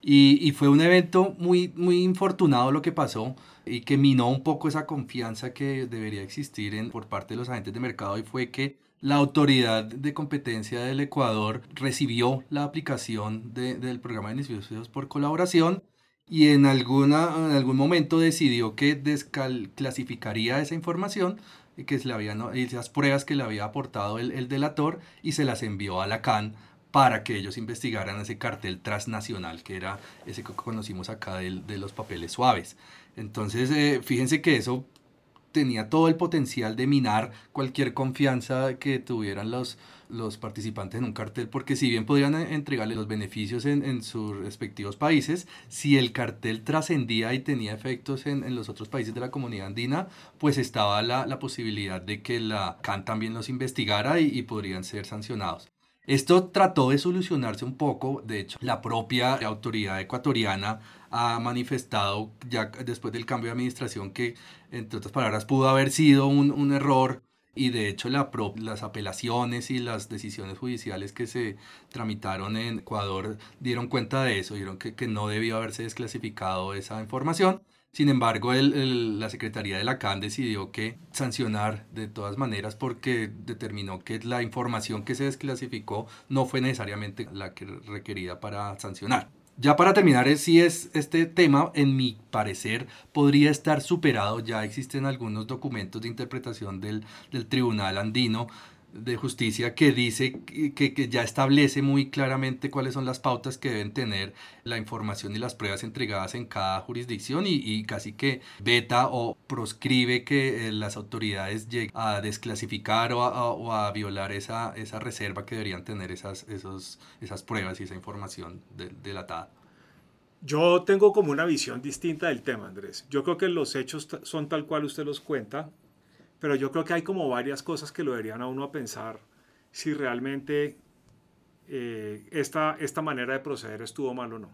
Y, y, fue un evento muy, muy infortunado lo que pasó y que minó un poco esa confianza que debería existir en, por parte de los agentes de mercado y fue que la autoridad de competencia del Ecuador recibió la aplicación de, del programa de beneficios por colaboración y en, alguna, en algún momento decidió que desclasificaría esa información y que se le habían, esas pruebas que le había aportado el, el delator y se las envió a la CAN para que ellos investigaran ese cartel transnacional que era ese que conocimos acá de, de los papeles suaves. Entonces, eh, fíjense que eso tenía todo el potencial de minar cualquier confianza que tuvieran los, los participantes en un cartel, porque si bien podrían eh, entregarle los beneficios en, en sus respectivos países, si el cartel trascendía y tenía efectos en, en, los otros países de la comunidad andina, pues estaba la, la posibilidad de que la CAN también los investigara y, y podrían ser sancionados. Esto trató de solucionarse un poco, de hecho, la propia autoridad ecuatoriana ha manifestado ya después del cambio de administración que, entre otras palabras, pudo haber sido un, un error y de hecho la las apelaciones y las decisiones judiciales que se tramitaron en Ecuador dieron cuenta de eso, dieron que, que no debió haberse desclasificado esa información. Sin embargo, el, el, la Secretaría de la CAN decidió que sancionar de todas maneras porque determinó que la información que se desclasificó no fue necesariamente la que requerida para sancionar. Ya para terminar, si es este tema, en mi parecer, podría estar superado. Ya existen algunos documentos de interpretación del, del Tribunal Andino de Justicia que dice que, que, ya establece muy claramente cuáles son las pautas que deben tener la información y las pruebas entregadas en cada jurisdicción y, y casi que veta o proscribe que eh, las autoridades lleguen a desclasificar o a, a, violar esa, esa reserva que deberían tener esas, esos, esas pruebas y esa información de, delatada. Yo tengo como una visión distinta del tema, Andrés. Yo creo que los hechos son tal cual usted los cuenta, pero yo creo que hay como varias cosas que lo deberían a uno a pensar si realmente eh, esta, esta manera de proceder estuvo mal o no.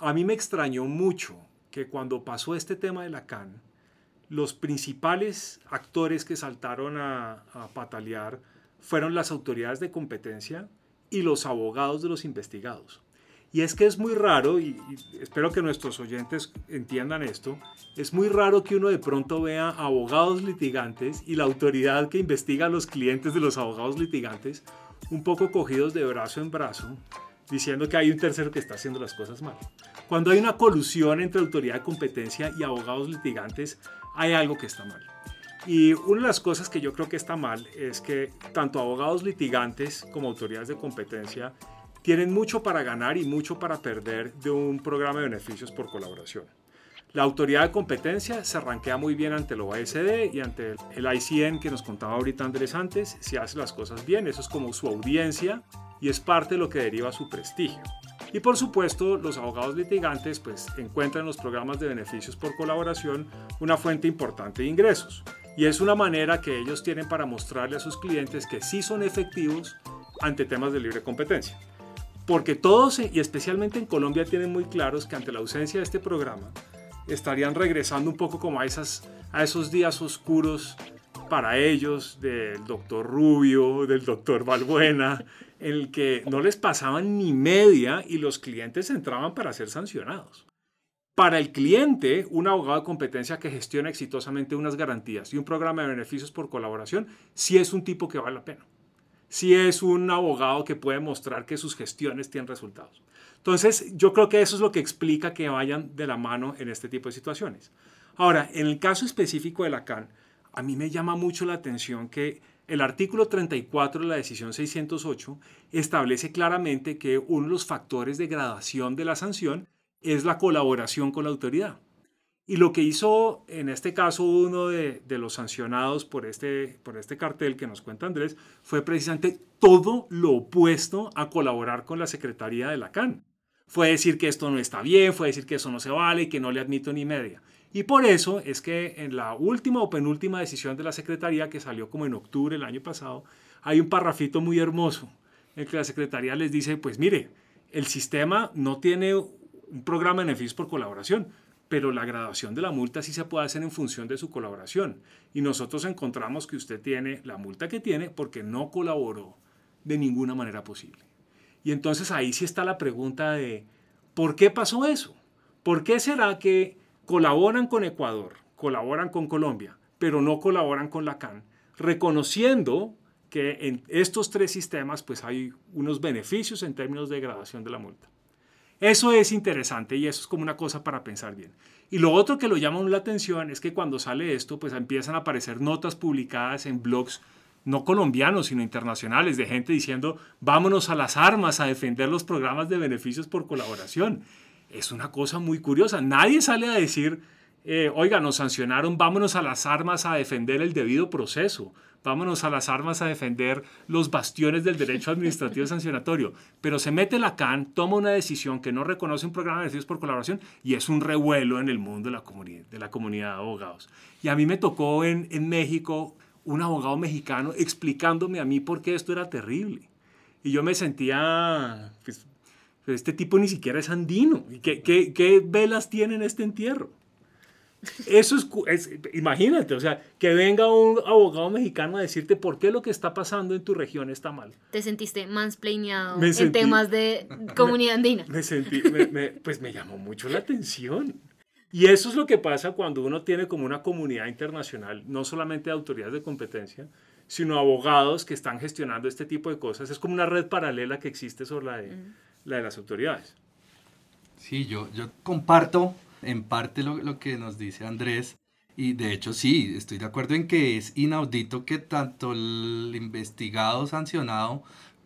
A mí me extrañó mucho que cuando pasó este tema de la CAN, los principales actores que saltaron a, a patalear fueron las autoridades de competencia y los abogados de los investigados. Y es que es muy raro, y, espero que nuestros oyentes entiendan esto, es muy raro que uno de pronto vea abogados litigantes y la autoridad que investiga a los clientes de los abogados litigantes un poco cogidos de brazo en brazo, diciendo que hay un tercero que está haciendo las cosas mal. Cuando hay una colusión entre autoridad de competencia y abogados litigantes, hay algo que está mal. Y una de las cosas que yo creo que está mal es que tanto abogados litigantes como autoridades de competencia tienen mucho para ganar y mucho para perder de un programa de beneficios por colaboración. La autoridad de competencia se arranquea muy bien ante el OSD y ante el ICN que nos contaba ahorita Andrés antes, si hace las cosas bien, eso es como su audiencia y es parte de lo que deriva su prestigio. Y por supuesto, los abogados litigantes pues encuentran en los programas de beneficios por colaboración una fuente importante de ingresos. Y es una manera que ellos tienen para mostrarle a sus clientes que sí son efectivos ante temas de libre competencia. Porque todos, y especialmente en Colombia, tienen muy claros que ante la ausencia de este programa, estarían regresando un poco como a, esas, a esos días oscuros para ellos del doctor Rubio, del doctor Balbuena, en el que no les pasaban ni media y los clientes entraban para ser sancionados. Para el cliente, un abogado de competencia que gestiona exitosamente unas garantías y un programa de beneficios por colaboración, sí es un tipo que vale la pena si es un abogado que puede mostrar que sus gestiones tienen resultados. Entonces, yo creo que eso es lo que explica que vayan de la mano en este tipo de situaciones. Ahora, en el caso específico de la CAN, a mí me llama mucho la atención que el artículo 34 de la decisión 608 establece claramente que uno de los factores de gradación de la sanción es la colaboración con la autoridad. Y lo que hizo en este caso uno de, los sancionados por este, por este cartel que nos cuenta Andrés fue precisamente todo lo opuesto a colaborar con la Secretaría de la CAN. Fue decir que esto no está bien, fue decir que eso no se vale y que no le admito ni media. Y por eso es que en la última o penúltima decisión de la Secretaría, que salió como en octubre del año pasado, hay un parrafito muy hermoso en que la Secretaría les dice, pues mire, el sistema no tiene un programa de beneficios por colaboración pero la graduación de la multa sí se puede hacer en función de su colaboración. Y nosotros encontramos que usted tiene la multa que tiene porque no colaboró de ninguna manera posible. Y entonces ahí sí está la pregunta de, ¿por qué pasó eso? ¿Por qué será que colaboran con Ecuador, colaboran con Colombia, pero no colaboran con la CAN, reconociendo que en estos tres sistemas pues hay unos beneficios en términos de gradación de la multa? Eso es interesante y eso es como una cosa para pensar bien. Y lo otro que lo llama la atención es que cuando sale esto, pues empiezan a aparecer notas publicadas en blogs no colombianos, sino internacionales, de gente diciendo, vámonos a las armas a defender los programas de beneficios por colaboración. Es una cosa muy curiosa. Nadie sale a decir, eh, oiga, nos sancionaron, vámonos a las armas a defender el debido proceso vámonos a las armas a defender los bastiones del derecho administrativo sancionatorio. Pero se mete la CAN, toma una decisión que no reconoce un programa de beneficios por colaboración y es un revuelo en el mundo de la, comunidad, de abogados. Y a mí me tocó en, México un abogado mexicano explicándome a mí por qué esto era terrible. Y yo me sentía, pues, este tipo ni siquiera es andino. ¿Qué, qué, qué velas tiene en este entierro? Eso es, imagínate, o sea, que venga un abogado mexicano a decirte por qué lo que está pasando en tu región está mal. ¿Te sentiste mansplaineado en temas de *laughs* comunidad andina? Me sentí, pues me llamó mucho la atención. Y eso es lo que pasa cuando uno tiene como una comunidad internacional, no solamente de autoridades de competencia, sino abogados que están gestionando este tipo de cosas. Es como una red paralela que existe sobre la de, la de las autoridades. Sí, yo, yo comparto en parte lo, lo que nos dice Andrés. Y de hecho sí, estoy de acuerdo en que es inaudito que tanto el investigado sancionado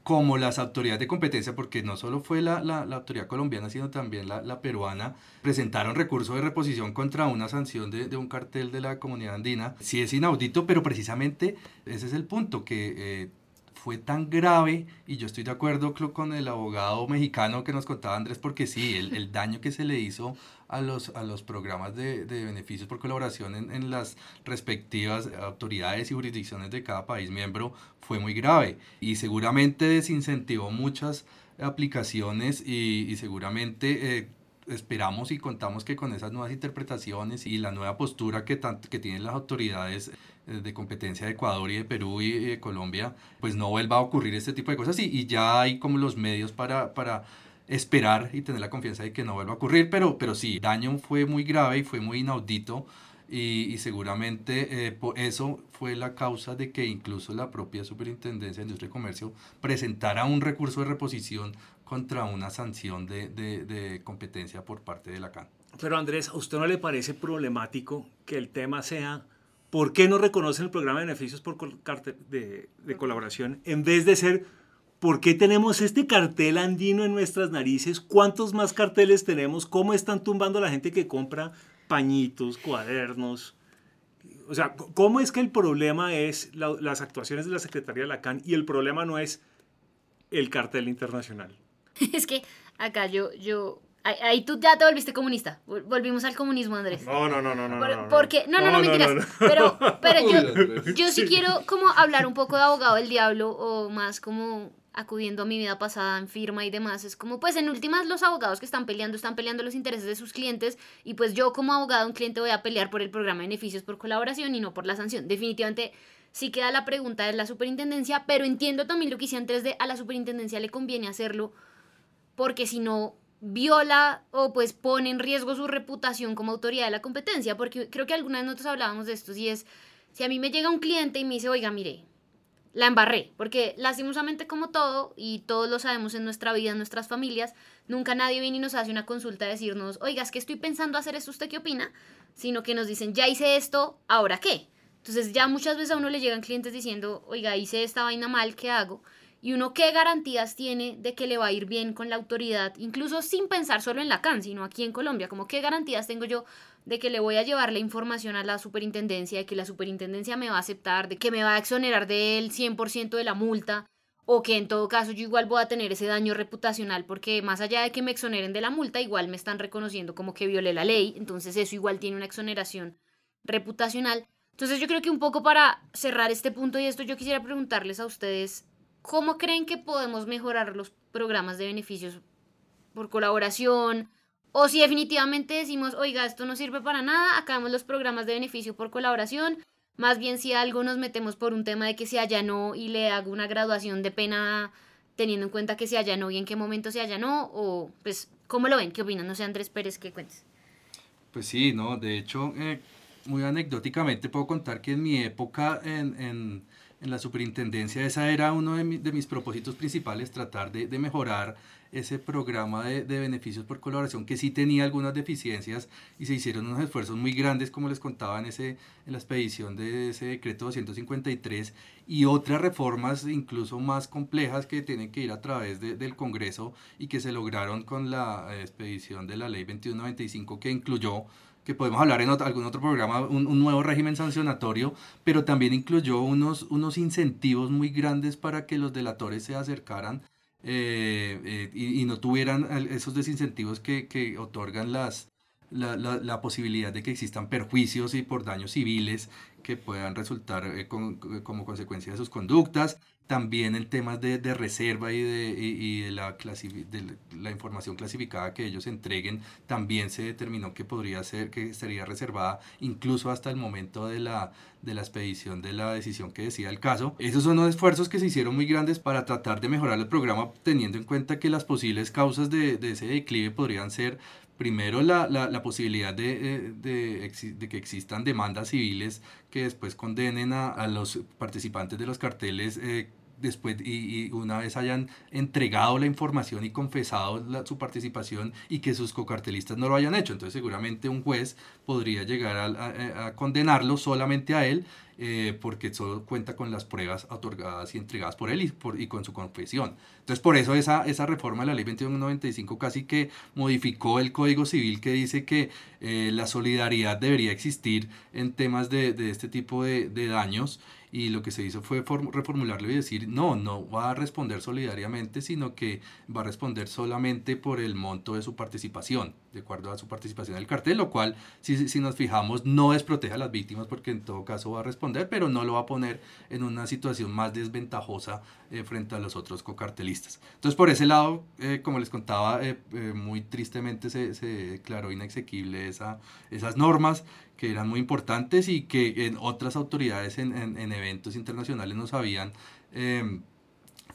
como las autoridades de competencia, porque no solo fue la, la, la autoridad colombiana, sino también la, peruana, presentaron recurso de reposición contra una sanción de, de, un cartel de la comunidad andina. Sí es inaudito, pero precisamente ese es el punto, que eh, fue tan grave, y yo estoy de acuerdo con el abogado mexicano que nos contaba Andrés, porque sí, el, el daño que se le hizo a los, a los programas de, de beneficios por colaboración en, en, las respectivas autoridades y jurisdicciones de cada país miembro fue muy grave y seguramente desincentivó muchas aplicaciones y, y seguramente eh, esperamos y contamos que con esas nuevas interpretaciones y la nueva postura que, que tienen las autoridades eh, de competencia de Ecuador y de Perú y de Colombia, pues no vuelva a ocurrir este tipo de cosas y, y ya hay como los medios para, para esperar y tener la confianza de que no vuelva a ocurrir, pero, pero sí, daño fue muy grave y fue muy inaudito y, seguramente eh, eso fue la causa de que incluso la propia Superintendencia de Industria y Comercio presentara un recurso de reposición contra una sanción de, competencia por parte de la CAN. Pero Andrés, ¿a usted no le parece problemático que el tema sea por qué no reconocen el programa de beneficios por de, de colaboración en vez de ser ¿Por qué tenemos este cartel andino en nuestras narices? ¿Cuántos más carteles tenemos? ¿Cómo están tumbando a la gente que compra pañitos, cuadernos? O sea, ¿cómo es que el problema es las actuaciones de la Secretaría de la CAN y el problema no es el cartel internacional? *laughs* Es que acá yo, yo Ahí tú ya te volviste comunista. Volvimos al comunismo, Andrés. No, no, no, no, no. porque, no, no, no, mentiras. Pero, pero yo, *laughs* yo sí quiero como hablar un poco de abogado del diablo o más como acudiendo a mi vida pasada en firma y demás. Es como, pues en últimas los abogados que están peleando están peleando los intereses de sus clientes y pues yo como abogado, un cliente voy a pelear por el programa de beneficios por colaboración y no por la sanción. Definitivamente sí queda la pregunta de la superintendencia, pero entiendo también lo que hice antes de a la superintendencia le conviene hacerlo porque si no viola o pues pone en riesgo su reputación como autoridad de la competencia, porque creo que alguna vez nosotros hablábamos de esto, y es, si a mí me llega un cliente y me dice, oiga, mire, la embarré, porque lastimosamente como todo, y todos lo sabemos en nuestra vida, en nuestras familias, nunca nadie viene y nos hace una consulta a decirnos, oiga, es que estoy pensando hacer esto, ¿usted qué opina? Sino que nos dicen, ya hice esto, ¿ahora qué? Entonces ya muchas veces a uno le llegan clientes diciendo, oiga, hice esta vaina mal, ¿qué hago? Y uno qué garantías tiene de que le va a ir bien con la autoridad, incluso sin pensar solo en la CAN, sino aquí en Colombia, como qué garantías tengo yo de que le voy a llevar la información a la superintendencia, de que la superintendencia me va a aceptar, de que me va a exonerar del 100% de la multa, o que en todo caso yo igual voy a tener ese daño reputacional, porque más allá de que me exoneren de la multa, igual me están reconociendo como que violé la ley, entonces eso igual tiene una exoneración reputacional. Entonces yo creo que un poco para cerrar este punto y esto, yo quisiera preguntarles a ustedes, ¿cómo creen que podemos mejorar los programas de beneficios por colaboración? O si definitivamente decimos, oiga, esto no sirve para nada, acabamos los programas de beneficio por colaboración. Más bien si algo nos metemos por un tema de que se allanó y le hago una graduación de pena teniendo en cuenta que se allanó y en qué momento se allanó, o pues, ¿cómo lo ven? ¿Qué opinan? No sé, Andrés Pérez, ¿qué cuentes? Pues sí, no, de hecho, eh, muy anecdóticamente puedo contar que en mi época en, en, en la superintendencia, esa era uno de, de mis propósitos principales, tratar de, de mejorar ese programa de, de, beneficios por colaboración que sí tenía algunas deficiencias y se hicieron unos esfuerzos muy grandes, como les contaba en, ese, en la expedición de ese decreto 253 y otras reformas incluso más complejas que tienen que ir a través de, del Congreso y que se lograron con la expedición de la ley 2195 que incluyó que podemos hablar en algún otro programa, un, un, nuevo régimen sancionatorio, pero también incluyó unos, unos incentivos muy grandes para que los delatores se acercaran eh, eh, y, y, no tuvieran esos desincentivos que, que otorgan las, la, la, la, posibilidad de que existan perjuicios y por daños civiles que puedan resultar eh, con, como consecuencia de sus conductas. También en temas de, de reserva y, de, y, y de, la de la información clasificada que ellos entreguen, también se determinó que podría ser, que estaría reservada incluso hasta el momento de la, de la expedición de la decisión que decía el caso. Esos son los esfuerzos que se hicieron muy grandes para tratar de mejorar el programa, teniendo en cuenta que las posibles causas de, de ese declive podrían ser primero la, la, la posibilidad de, de, de, que existan demandas civiles que después condenen a, a los participantes de los carteles eh, después y, y, una vez hayan entregado la información y confesado su participación y que sus cocartelistas no lo hayan hecho. Entonces seguramente un juez podría llegar a, a, a condenarlo solamente a él eh, porque solo cuenta con las pruebas otorgadas y entregadas por él y, por, y con su confesión. Entonces, por eso esa, esa reforma de la ley 2195 casi que modificó el Código Civil que dice que eh, la solidaridad debería existir en temas de, de este tipo de, de daños y lo que se hizo fue reformularlo y decir, no, no va a responder solidariamente, sino que va a responder solamente por el monto de su participación, de acuerdo a su participación en el cartel, lo cual, si, si nos fijamos, no desprotege a las víctimas porque en todo caso va a responder, pero no lo va a poner en una situación más desventajosa eh, frente a los otros cocartelistas. Entonces, por ese lado, eh, como les contaba, eh, muy tristemente se, se declaró inexequible esa, esas normas que eran muy importantes y que en otras autoridades en, en, en eventos internacionales nos habían eh,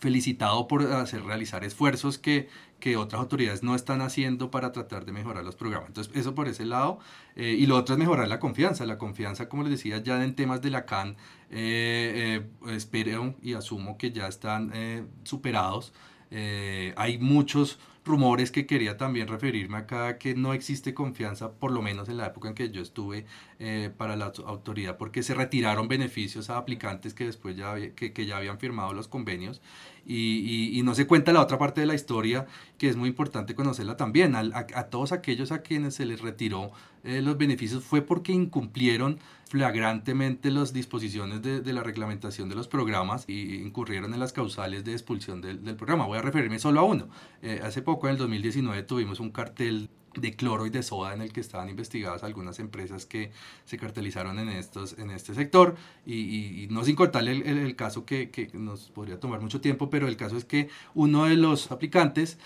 felicitado por hacer realizar esfuerzos que, que otras autoridades no están haciendo para tratar de mejorar los programas. Entonces, eso por ese lado. Eh, y lo otro es mejorar la confianza. La confianza, como les decía, ya en temas de la CAN, eh, eh, espero y asumo que ya están eh, hay muchos rumores que quería también referirme acá, que no existe confianza, por lo menos en la época en que yo estuve para la autoridad, porque se retiraron beneficios a aplicantes que después ya, que ya habían firmado los convenios y, no se cuenta la otra parte de la historia que es muy importante conocerla también. A, todos aquellos a quienes se les retiró eh, los beneficios fue porque incumplieron flagrantemente las disposiciones de, de, la reglamentación de los programas y incurrieron en las causales de expulsión del, del programa. Voy a referirme solo a uno. Eh, hace poco, en el 2019, tuvimos un cartel de cloro y de soda en el que estaban investigadas algunas empresas que se cartelizaron en, estos, en este sector. Y, y, no sin contarle el, caso que, nos podría tomar mucho tiempo, pero el caso es que uno de los aplicantes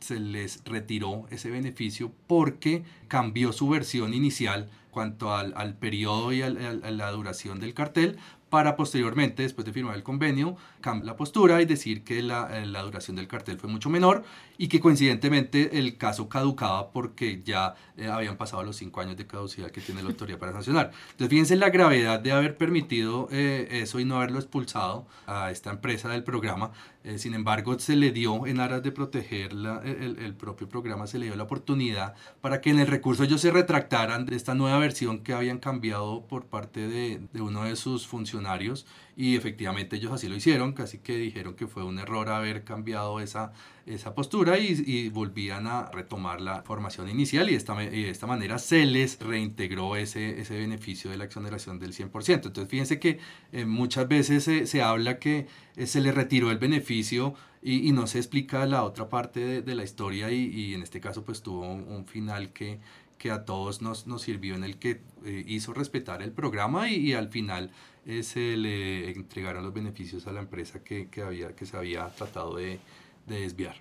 se les retiró ese beneficio porque cambió su versión inicial cuanto al, al periodo y al, a la duración del cartel para posteriormente, después de firmar el convenio, cambiar la postura y decir que la, la, duración del cartel fue mucho menor y que coincidentemente el caso caducaba porque ya eh, habían pasado los cinco años de caducidad que tiene la autoridad para sancionar. Entonces fíjense la gravedad de haber permitido eh, eso y no haberlo expulsado a esta empresa del programa. Eh, sin embargo, se le dio en aras de proteger la, el, el, propio programa, se le dio la oportunidad para que en el recurso ellos se retractaran de esta nueva versión que habían cambiado por parte de, de uno de sus funcionarios y efectivamente ellos así lo hicieron, casi que dijeron que fue un error haber cambiado esa, esa postura y, y volvían a retomar la formación inicial y de esta, y de esta manera se les reintegró ese, ese beneficio de la exoneración del 100%. Entonces fíjense que eh, muchas veces se, se habla que eh, se le retiró el beneficio y, y, no se explica la otra parte de, de la historia y, y, en este caso pues tuvo un, un final que, que a todos nos, nos sirvió en el que eh, hizo respetar el programa y, y al final eh, se le entregaron los beneficios a la empresa que, que, había, que se había tratado de, de desviar.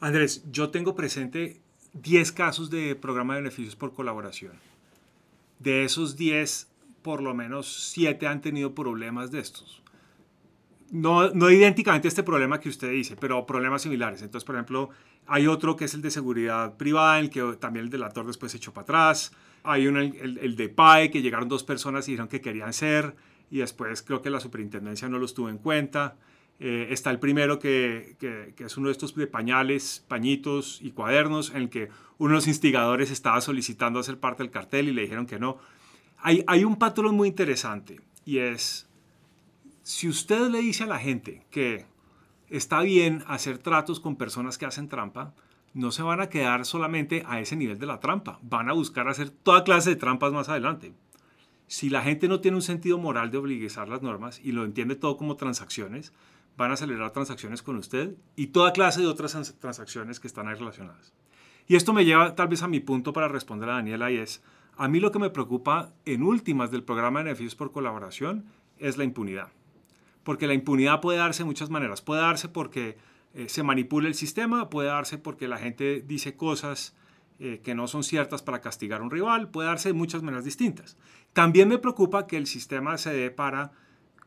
Andrés, yo tengo presente 10 casos de programa de beneficios por colaboración. De esos 10, por lo menos 7 han tenido problemas de estos. No, no idénticamente este problema que usted dice, pero problemas similares. Entonces, por ejemplo, hay otro que es el de seguridad privada, el que también el delator después se echó para atrás. Hay uno, el, el de PAE, que llegaron dos personas y dijeron que querían ser, y después creo que la superintendencia no los tuvo en cuenta. Eh, está el primero que, que, es uno de estos de pañales, pañitos y cuadernos, en el que uno de los instigadores estaba solicitando hacer parte del cartel y le dijeron que no. Hay, hay un patrón muy interesante y es, si usted le dice a la gente que está bien hacer tratos con personas que hacen trampa, no se van a quedar solamente a ese nivel de la trampa, van a buscar hacer toda clase de trampas más adelante. Si la gente no tiene un sentido moral de obligar las normas y lo entiende todo como transacciones, van a acelerar transacciones con usted y toda clase de otras transacciones que están ahí relacionadas. Y esto me lleva tal vez a mi punto para responder a Daniela y es, a mí lo que me preocupa en últimas del programa de beneficios por colaboración es la impunidad. Porque la impunidad puede darse de muchas maneras. Puede darse porque eh, se manipula el sistema, puede darse porque la gente dice cosas eh, que no son ciertas para castigar a un rival, puede darse de muchas maneras distintas. También me preocupa que el sistema se dé para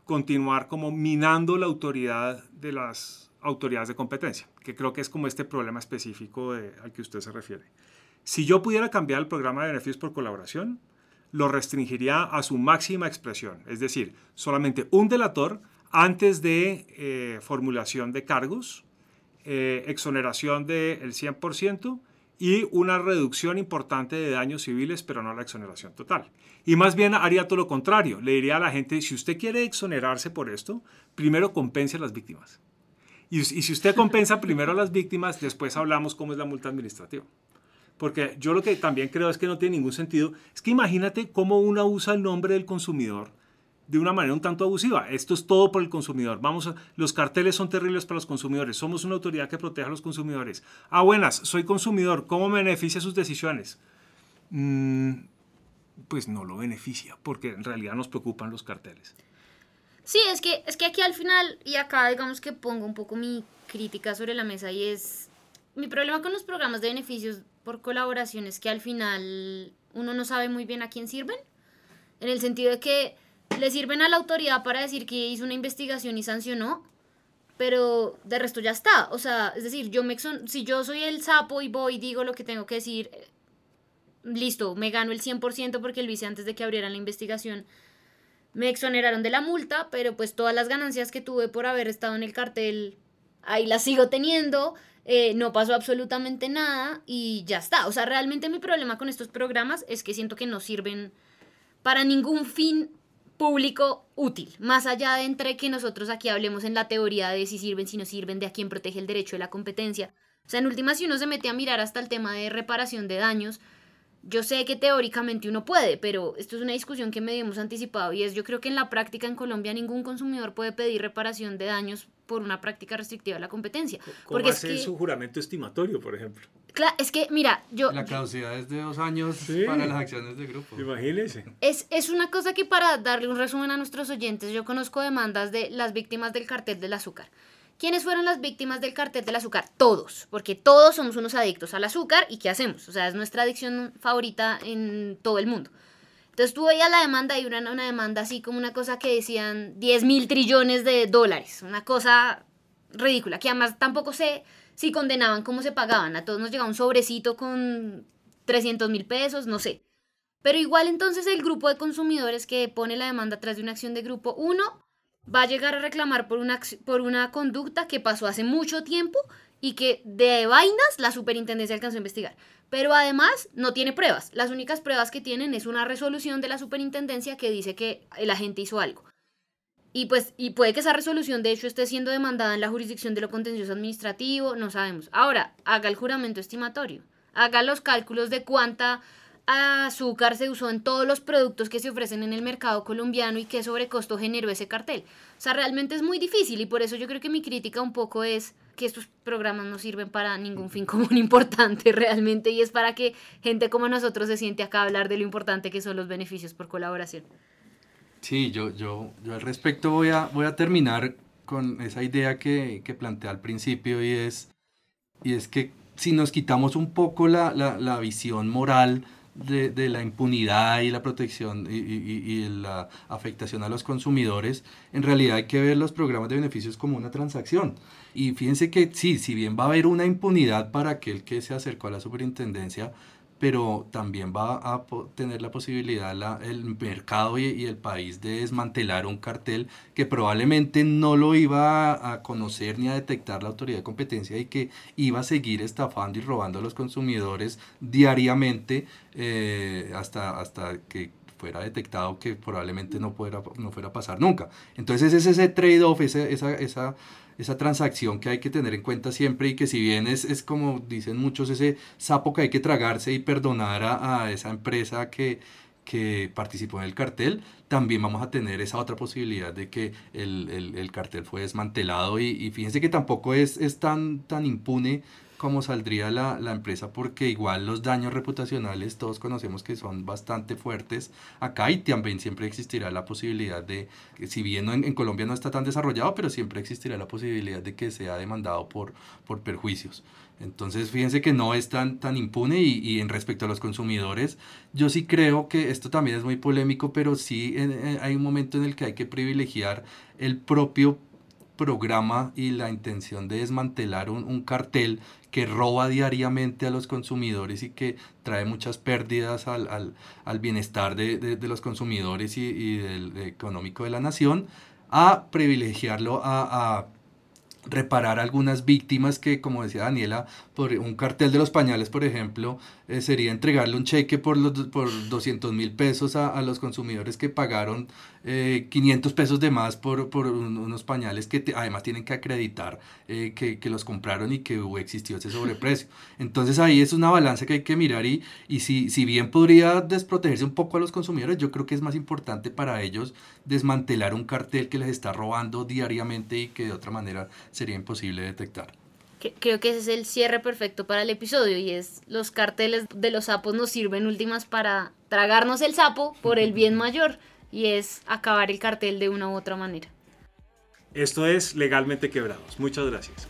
continuar como minando la autoridad de las autoridades de competencia, que creo que es como este problema específico de, al que usted se refiere. Si yo pudiera cambiar el programa de beneficios por colaboración, lo restringiría a su máxima expresión, es decir, solamente un delator antes de eh, formulación de cargos, eh, exoneración del 100% y una reducción importante de daños civiles, pero no la exoneración total. Y más bien haría todo lo contrario. Le diría a la gente, si usted quiere exonerarse por esto, primero compense a las víctimas. Y, y si usted compensa *laughs* primero a las víctimas, después hablamos cómo es la multa administrativa. Porque yo lo que también creo es que no tiene ningún sentido. Es que imagínate cómo uno usa el nombre del consumidor de una manera un tanto abusiva. Esto es todo por el consumidor. Vamos a, los carteles son terribles para los consumidores. Somos una autoridad que protege a los consumidores. Ah, buenas, soy consumidor. ¿Cómo me beneficia sus decisiones? Mm, pues no lo beneficia, porque en realidad nos preocupan los carteles. Sí, es que, es que aquí al final, y acá digamos que pongo un poco mi crítica sobre la mesa, y es mi problema con los programas de beneficios por colaboración es que al final uno no sabe muy bien a quién sirven, en el sentido de que le sirven a la autoridad para decir que hizo una investigación y sancionó, pero de resto ya está. O sea, es decir, yo me si yo soy el sapo y voy y digo lo que tengo que decir, listo, me gano el 100% porque lo hice antes de que abrieran la investigación. Me exoneraron de la multa, pero pues todas las ganancias que tuve por haber estado en el cartel, ahí las sigo teniendo. Eh, no pasó absolutamente nada y ya está. O sea, realmente mi problema con estos programas es que siento que no sirven para ningún fin público útil, más allá de entre que nosotros aquí hablemos en la teoría de si sirven, si no sirven, de a quién protege el derecho de la competencia. O sea, en última, si uno se mete a mirar hasta el tema de reparación de daños, yo sé que teóricamente uno puede, pero esto es una discusión que me hemos anticipado y es yo creo que en la práctica en Colombia ningún consumidor puede pedir reparación de daños por una práctica restrictiva de la competencia. ¿Cómo porque hace su juramento estimatorio, por ejemplo? Claro, es que, mira, yo... La caducidad es de dos años para las acciones de grupo. Imagínese. Es, es una cosa que para darle un resumen a nuestros oyentes, yo conozco demandas de las víctimas del cartel del azúcar. ¿Quiénes fueron las víctimas del cartel del azúcar? Todos, porque todos somos unos adictos al azúcar y ¿qué hacemos? O sea, es nuestra adicción favorita en todo el mundo. Entonces tú veías la demanda y una, una demanda así como una cosa que decían 10 mil trillones de dólares, una cosa ridícula, que además tampoco sé si condenaban cómo se pagaban. A todos nos llegaba un sobrecito con 300 mil pesos, no sé. Pero igual entonces el grupo de consumidores que pone la demanda tras de una acción de grupo 1 va a llegar a reclamar por una, por una conducta que pasó hace mucho tiempo y que de vainas la superintendencia alcanzó a investigar. Pero además no tiene pruebas. Las únicas pruebas que tienen es una resolución de la superintendencia que dice que el agente hizo algo. Y pues, y puede que esa resolución de hecho esté siendo demandada en la jurisdicción de lo contencioso administrativo, no sabemos. Ahora, haga el juramento estimatorio, haga los cálculos de cuánta azúcar se usó en todos los productos que se ofrecen en el mercado colombiano y qué sobrecosto generó ese cartel. O sea, realmente es muy difícil y por eso yo creo que mi crítica un poco es que estos programas no sirven para ningún fin común *laughs* importante realmente y es para que gente como nosotros se siente acá a hablar de lo importante que son los beneficios por colaboración. Sí, yo, yo, yo al respecto voy a, voy a terminar con esa idea que, que planteé al principio y es, y es que si nos quitamos un poco la, la, la visión moral de, de, la impunidad y la protección y, y, y, la afectación a los consumidores, en realidad hay que ver los programas de beneficios como una transacción. Y fíjense que sí, si bien va a haber una impunidad para aquel que se acercó a la superintendencia, pero también va a tener la posibilidad la, el mercado y, el país de desmantelar un cartel que probablemente no lo iba a, conocer ni a detectar la autoridad de competencia y que iba a seguir estafando y robando a los consumidores diariamente eh, hasta, hasta que fuera detectado que probablemente no fuera, no fuera a pasar nunca. Entonces es ese trade-off, esa, esa esa transacción que hay que tener en cuenta siempre y que si bien es, es como dicen muchos, ese sapo que hay que tragarse y perdonar a, a esa empresa que, que participó en el cartel, también vamos a tener esa otra posibilidad de que el, el, el cartel fue desmantelado y, y, fíjense que tampoco es, es tan, tan impune cómo saldría la, la, empresa, porque igual los daños reputacionales todos conocemos que son bastante fuertes acá y también siempre existirá la posibilidad de, si bien en, en, Colombia no está tan desarrollado, pero siempre existirá la posibilidad de que sea demandado por, por perjuicios. Entonces, fíjense que no es tan, tan impune y, y, en respecto a los consumidores, yo sí creo que esto también es muy polémico, pero sí en, hay un momento en el que hay que privilegiar el propio programa y la intención de desmantelar un, un, cartel que roba diariamente a los consumidores y que trae muchas pérdidas al, al, al bienestar de, de, los consumidores y, del de económico de la nación, a privilegiarlo a, a reparar algunas víctimas que, como decía Daniela, por un cartel de los pañales, por ejemplo, eh, sería entregarle un cheque por, los, por 200 mil pesos a, a, los consumidores que pagaron eh, 500 pesos de más por, por un, unos pañales que además tienen que acreditar eh, que, que, los compraron y que existió ese sobreprecio. Entonces ahí es una balanza que hay que mirar y, y si, si bien podría desprotegerse un poco a los consumidores, yo creo que es más importante para ellos desmantelar un cartel que les está robando diariamente y que de otra manera sería imposible detectar. Creo que ese es el cierre perfecto para el episodio y es los carteles de los sapos nos sirven últimas para tragarnos el sapo por el bien *laughs* mayor y es acabar el cartel de una u otra manera. Esto es Legalmente Quebrados. Muchas gracias.